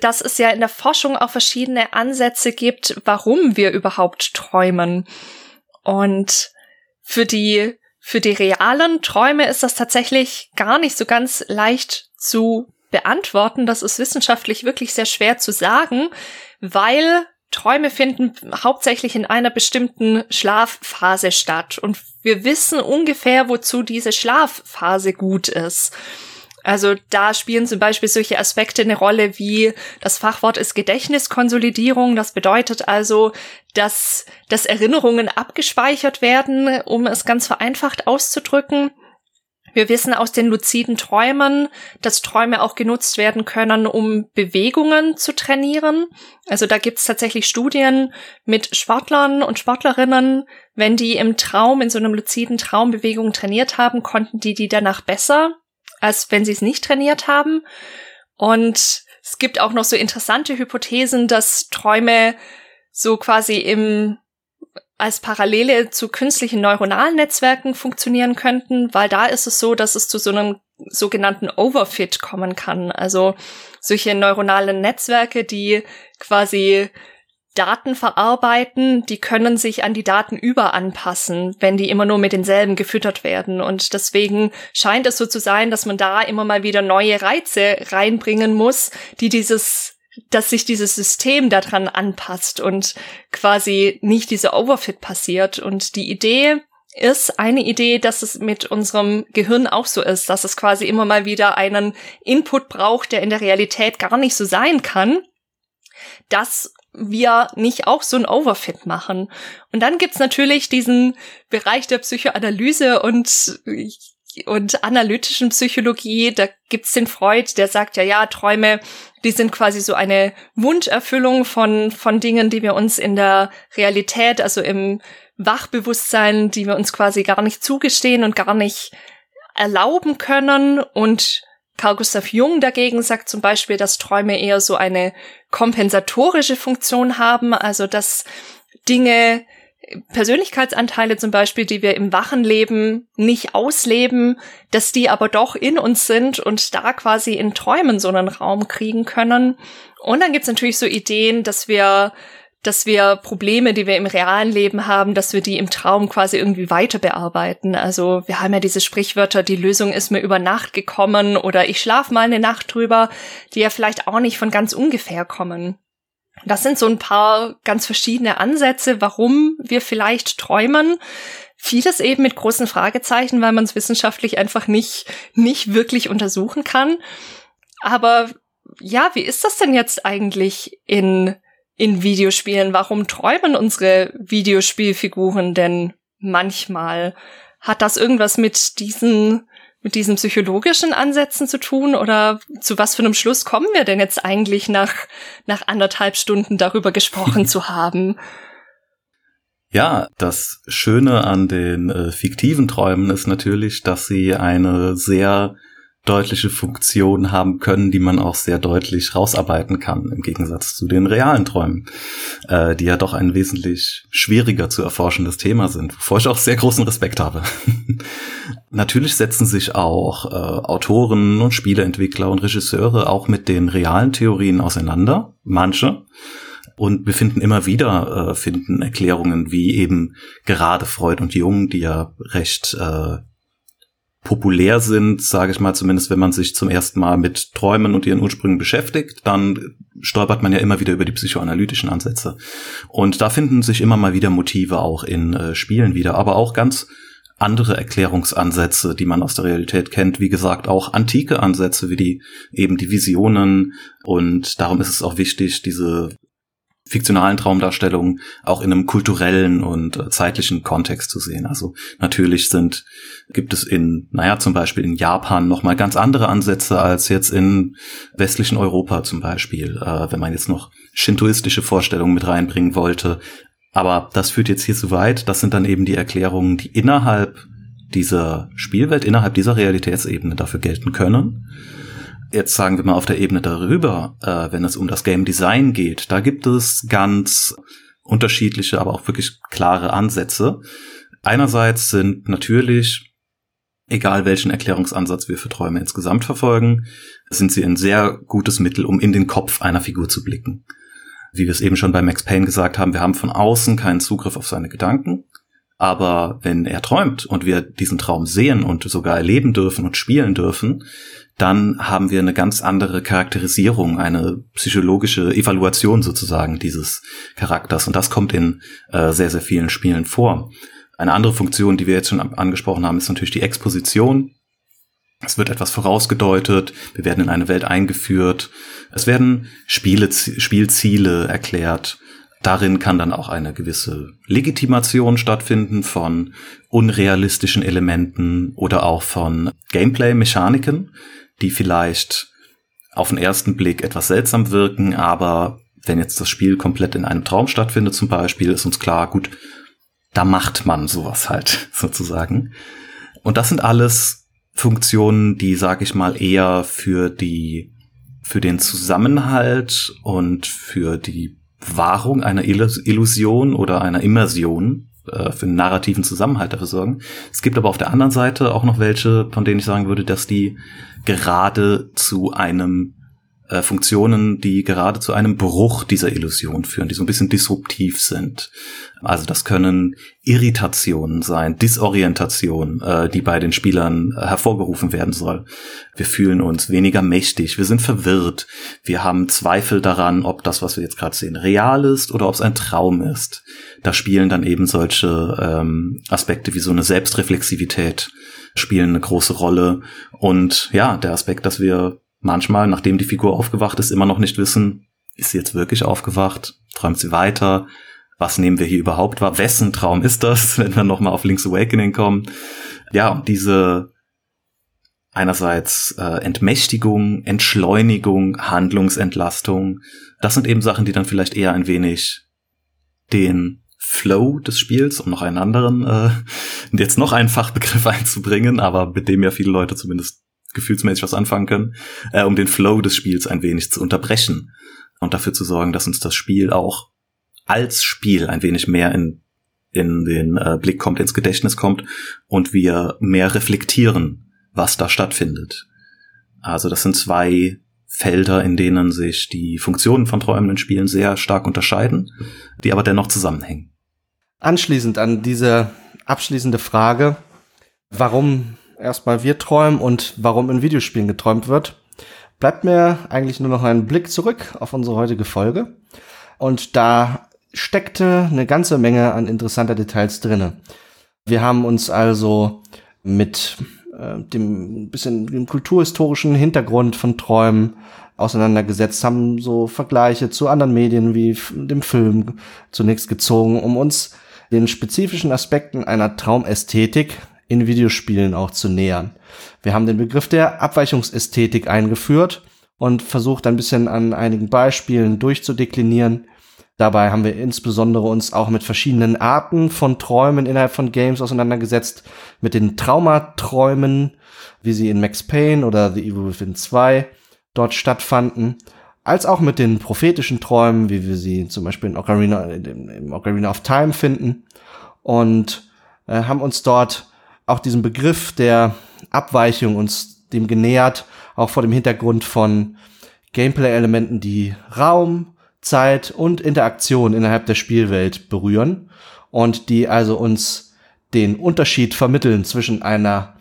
dass es ja in der Forschung auch verschiedene Ansätze gibt, warum wir überhaupt träumen. Und für die, für die realen Träume ist das tatsächlich gar nicht so ganz leicht zu beantworten. Das ist wissenschaftlich wirklich sehr schwer zu sagen, weil Träume finden hauptsächlich in einer bestimmten Schlafphase statt. Und wir wissen ungefähr, wozu diese Schlafphase gut ist. Also da spielen zum Beispiel solche Aspekte eine Rolle wie das Fachwort ist Gedächtniskonsolidierung. Das bedeutet also, dass, dass Erinnerungen abgespeichert werden, um es ganz vereinfacht auszudrücken. Wir wissen aus den luziden Träumen, dass Träume auch genutzt werden können, um Bewegungen zu trainieren. Also da gibt's tatsächlich Studien mit Sportlern und Sportlerinnen. Wenn die im Traum, in so einem luziden Traum Bewegungen trainiert haben, konnten die die danach besser als wenn sie es nicht trainiert haben. Und es gibt auch noch so interessante Hypothesen, dass Träume so quasi im als Parallele zu künstlichen neuronalen Netzwerken funktionieren könnten, weil da ist es so, dass es zu so einem sogenannten Overfit kommen kann. Also solche neuronalen Netzwerke, die quasi Daten verarbeiten, die können sich an die Daten überanpassen, wenn die immer nur mit denselben gefüttert werden. Und deswegen scheint es so zu sein, dass man da immer mal wieder neue Reize reinbringen muss, die dieses dass sich dieses System daran anpasst und quasi nicht diese Overfit passiert. Und die Idee ist eine Idee, dass es mit unserem Gehirn auch so ist, dass es quasi immer mal wieder einen Input braucht, der in der Realität gar nicht so sein kann. Das wir nicht auch so ein Overfit machen. Und dann gibt's natürlich diesen Bereich der Psychoanalyse und und analytischen Psychologie, da gibt's den Freud, der sagt ja, ja, Träume, die sind quasi so eine Wunscherfüllung von, von Dingen, die wir uns in der Realität, also im Wachbewusstsein, die wir uns quasi gar nicht zugestehen und gar nicht erlauben können und Carl Gustav Jung dagegen sagt zum Beispiel, dass Träume eher so eine kompensatorische Funktion haben, also dass Dinge, Persönlichkeitsanteile zum Beispiel, die wir im wachen Leben nicht ausleben, dass die aber doch in uns sind und da quasi in Träumen so einen Raum kriegen können. Und dann gibt's natürlich so Ideen, dass wir dass wir Probleme, die wir im realen Leben haben, dass wir die im Traum quasi irgendwie weiter bearbeiten. Also wir haben ja diese Sprichwörter, die Lösung ist mir über Nacht gekommen oder ich schlaf mal eine Nacht drüber, die ja vielleicht auch nicht von ganz ungefähr kommen. Das sind so ein paar ganz verschiedene Ansätze, warum wir vielleicht träumen. Vieles eben mit großen Fragezeichen, weil man es wissenschaftlich einfach nicht, nicht wirklich untersuchen kann. Aber ja, wie ist das denn jetzt eigentlich in in Videospielen? Warum träumen unsere Videospielfiguren denn manchmal? Hat das irgendwas mit diesen mit diesen psychologischen Ansätzen zu tun oder zu was für einem Schluss kommen wir denn jetzt eigentlich nach, nach anderthalb Stunden darüber gesprochen zu haben? Ja, das Schöne an den äh, fiktiven Träumen ist natürlich, dass sie eine sehr deutliche Funktionen haben können, die man auch sehr deutlich rausarbeiten kann, im Gegensatz zu den realen Träumen, äh, die ja doch ein wesentlich schwieriger zu erforschendes Thema sind, wovor ich auch sehr großen Respekt habe. Natürlich setzen sich auch äh, Autoren und Spieleentwickler und Regisseure auch mit den realen Theorien auseinander, manche. Und wir finden immer wieder, äh, finden Erklärungen wie eben gerade Freud und Jung, die ja recht äh, populär sind, sage ich mal, zumindest wenn man sich zum ersten Mal mit Träumen und ihren Ursprüngen beschäftigt, dann stolpert man ja immer wieder über die psychoanalytischen Ansätze. Und da finden sich immer mal wieder Motive auch in äh, Spielen wieder, aber auch ganz andere Erklärungsansätze, die man aus der Realität kennt. Wie gesagt, auch antike Ansätze wie die eben die Visionen. Und darum ist es auch wichtig, diese fiktionalen Traumdarstellungen auch in einem kulturellen und äh, zeitlichen Kontext zu sehen. Also natürlich sind, gibt es in, naja, zum Beispiel in Japan nochmal ganz andere Ansätze als jetzt in westlichen Europa zum Beispiel, äh, wenn man jetzt noch shintoistische Vorstellungen mit reinbringen wollte. Aber das führt jetzt hier zu weit. Das sind dann eben die Erklärungen, die innerhalb dieser Spielwelt, innerhalb dieser Realitätsebene dafür gelten können jetzt sagen wir mal auf der Ebene darüber, äh, wenn es um das Game Design geht, da gibt es ganz unterschiedliche, aber auch wirklich klare Ansätze. Einerseits sind natürlich, egal welchen Erklärungsansatz wir für Träume insgesamt verfolgen, sind sie ein sehr gutes Mittel, um in den Kopf einer Figur zu blicken. Wie wir es eben schon bei Max Payne gesagt haben, wir haben von außen keinen Zugriff auf seine Gedanken. Aber wenn er träumt und wir diesen Traum sehen und sogar erleben dürfen und spielen dürfen, dann haben wir eine ganz andere Charakterisierung, eine psychologische Evaluation sozusagen dieses Charakters. Und das kommt in äh, sehr, sehr vielen Spielen vor. Eine andere Funktion, die wir jetzt schon angesprochen haben, ist natürlich die Exposition. Es wird etwas vorausgedeutet, wir werden in eine Welt eingeführt, es werden Spiele, Spielziele erklärt. Darin kann dann auch eine gewisse Legitimation stattfinden von unrealistischen Elementen oder auch von Gameplay-Mechaniken, die vielleicht auf den ersten Blick etwas seltsam wirken, aber wenn jetzt das Spiel komplett in einem Traum stattfindet zum Beispiel, ist uns klar, gut, da macht man sowas halt sozusagen. Und das sind alles Funktionen, die, sag ich mal, eher für die, für den Zusammenhalt und für die Wahrung einer Illusion oder einer Immersion äh, für einen narrativen Zusammenhalt dafür sorgen. Es gibt aber auf der anderen Seite auch noch welche, von denen ich sagen würde, dass die gerade zu einem äh, Funktionen, die gerade zu einem Bruch dieser Illusion führen, die so ein bisschen disruptiv sind. Also das können Irritationen sein, Disorientation, äh, die bei den Spielern äh, hervorgerufen werden soll. Wir fühlen uns weniger mächtig, wir sind verwirrt, wir haben Zweifel daran, ob das, was wir jetzt gerade sehen, real ist oder ob es ein Traum ist. Da spielen dann eben solche ähm, Aspekte wie so eine Selbstreflexivität spielen eine große Rolle. Und ja, der Aspekt, dass wir manchmal, nachdem die Figur aufgewacht ist, immer noch nicht wissen, ist sie jetzt wirklich aufgewacht? Träumt sie weiter? Was nehmen wir hier überhaupt wahr? Wessen Traum ist das, wenn wir nochmal auf Link's Awakening kommen? Ja, und diese einerseits äh, Entmächtigung, Entschleunigung, Handlungsentlastung, das sind eben Sachen, die dann vielleicht eher ein wenig den Flow des Spiels, um noch einen anderen, äh, jetzt noch einen Fachbegriff einzubringen, aber mit dem ja viele Leute zumindest gefühlsmäßig was anfangen können, äh, um den Flow des Spiels ein wenig zu unterbrechen und dafür zu sorgen, dass uns das Spiel auch als Spiel ein wenig mehr in, in den äh, Blick kommt, ins Gedächtnis kommt und wir mehr reflektieren, was da stattfindet. Also das sind zwei Felder, in denen sich die Funktionen von träumenden Spielen sehr stark unterscheiden, die aber dennoch zusammenhängen. Anschließend an diese abschließende Frage, warum erstmal wir träumen und warum in Videospielen geträumt wird, bleibt mir eigentlich nur noch ein Blick zurück auf unsere heutige Folge. Und da steckte eine ganze Menge an interessanter Details drinne. Wir haben uns also mit äh, dem bisschen dem kulturhistorischen Hintergrund von Träumen auseinandergesetzt, haben so Vergleiche zu anderen Medien wie dem Film zunächst gezogen, um uns den spezifischen Aspekten einer Traumästhetik in Videospielen auch zu nähern. Wir haben den Begriff der Abweichungsästhetik eingeführt und versucht ein bisschen an einigen Beispielen durchzudeklinieren. Dabei haben wir insbesondere uns auch mit verschiedenen Arten von Träumen innerhalb von Games auseinandergesetzt, mit den Traumaträumen, wie sie in Max Payne oder The Evil Within 2 dort stattfanden, als auch mit den prophetischen Träumen, wie wir sie zum Beispiel in Ocarina, im Ocarina of Time finden und äh, haben uns dort auch diesem Begriff der Abweichung uns dem genähert, auch vor dem Hintergrund von Gameplay-Elementen, die Raum, Zeit und Interaktion innerhalb der Spielwelt berühren und die also uns den Unterschied vermitteln zwischen einer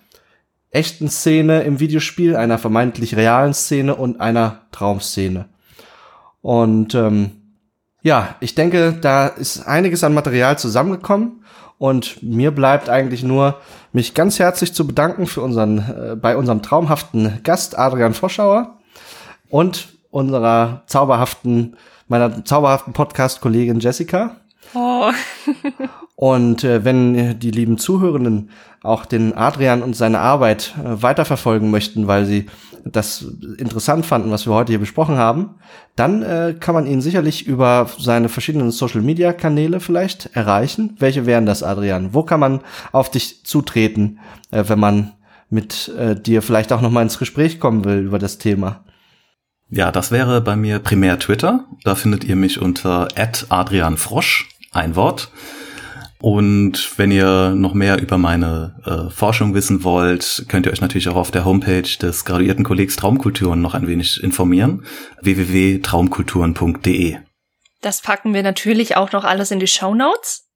echten Szene im Videospiel, einer vermeintlich realen Szene und einer Traumszene. Und ähm, ja, ich denke, da ist einiges an Material zusammengekommen und mir bleibt eigentlich nur, mich ganz herzlich zu bedanken für unseren, äh, bei unserem traumhaften Gast Adrian Vorschauer und unserer zauberhaften meiner zauberhaften Podcast-Kollegin Jessica. Oh. Und äh, wenn die lieben Zuhörenden auch den Adrian und seine Arbeit äh, weiterverfolgen möchten, weil sie das interessant fanden, was wir heute hier besprochen haben, dann äh, kann man ihn sicherlich über seine verschiedenen Social-Media-Kanäle vielleicht erreichen. Welche wären das, Adrian? Wo kann man auf dich zutreten, äh, wenn man mit äh, dir vielleicht auch noch mal ins Gespräch kommen will über das Thema? Ja, das wäre bei mir primär Twitter. Da findet ihr mich unter @adrianfrosch, ein Wort. Und wenn ihr noch mehr über meine äh, Forschung wissen wollt, könnt ihr euch natürlich auch auf der Homepage des graduierten Kollegs Traumkulturen noch ein wenig informieren. www.traumkulturen.de. Das packen wir natürlich auch noch alles in die Show Notes.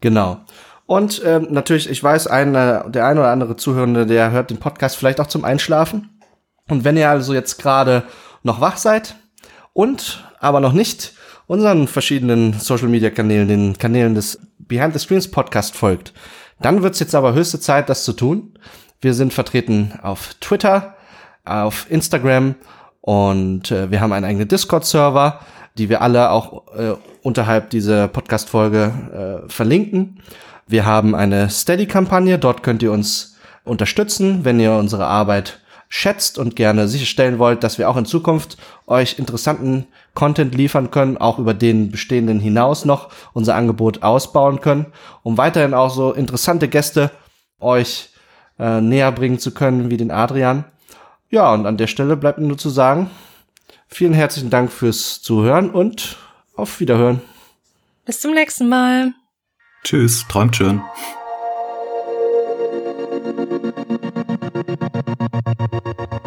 Genau. Und ähm, natürlich, ich weiß, einer, der ein oder andere Zuhörende, der hört den Podcast vielleicht auch zum Einschlafen. Und wenn ihr also jetzt gerade noch wach seid und aber noch nicht unseren verschiedenen Social Media Kanälen, den Kanälen des Behind the Screens Podcast folgt, dann wird's jetzt aber höchste Zeit, das zu tun. Wir sind vertreten auf Twitter, auf Instagram und äh, wir haben einen eigenen Discord-Server, die wir alle auch äh, unterhalb dieser Podcast-Folge äh, verlinken. Wir haben eine Steady-Kampagne, dort könnt ihr uns unterstützen, wenn ihr unsere Arbeit schätzt und gerne sicherstellen wollt, dass wir auch in Zukunft euch interessanten Content liefern können, auch über den bestehenden hinaus noch unser Angebot ausbauen können, um weiterhin auch so interessante Gäste euch äh, näher bringen zu können wie den Adrian. Ja, und an der Stelle bleibt mir nur zu sagen, vielen herzlichen Dank fürs Zuhören und auf Wiederhören. Bis zum nächsten Mal. Tschüss, träumt schön. Thank you.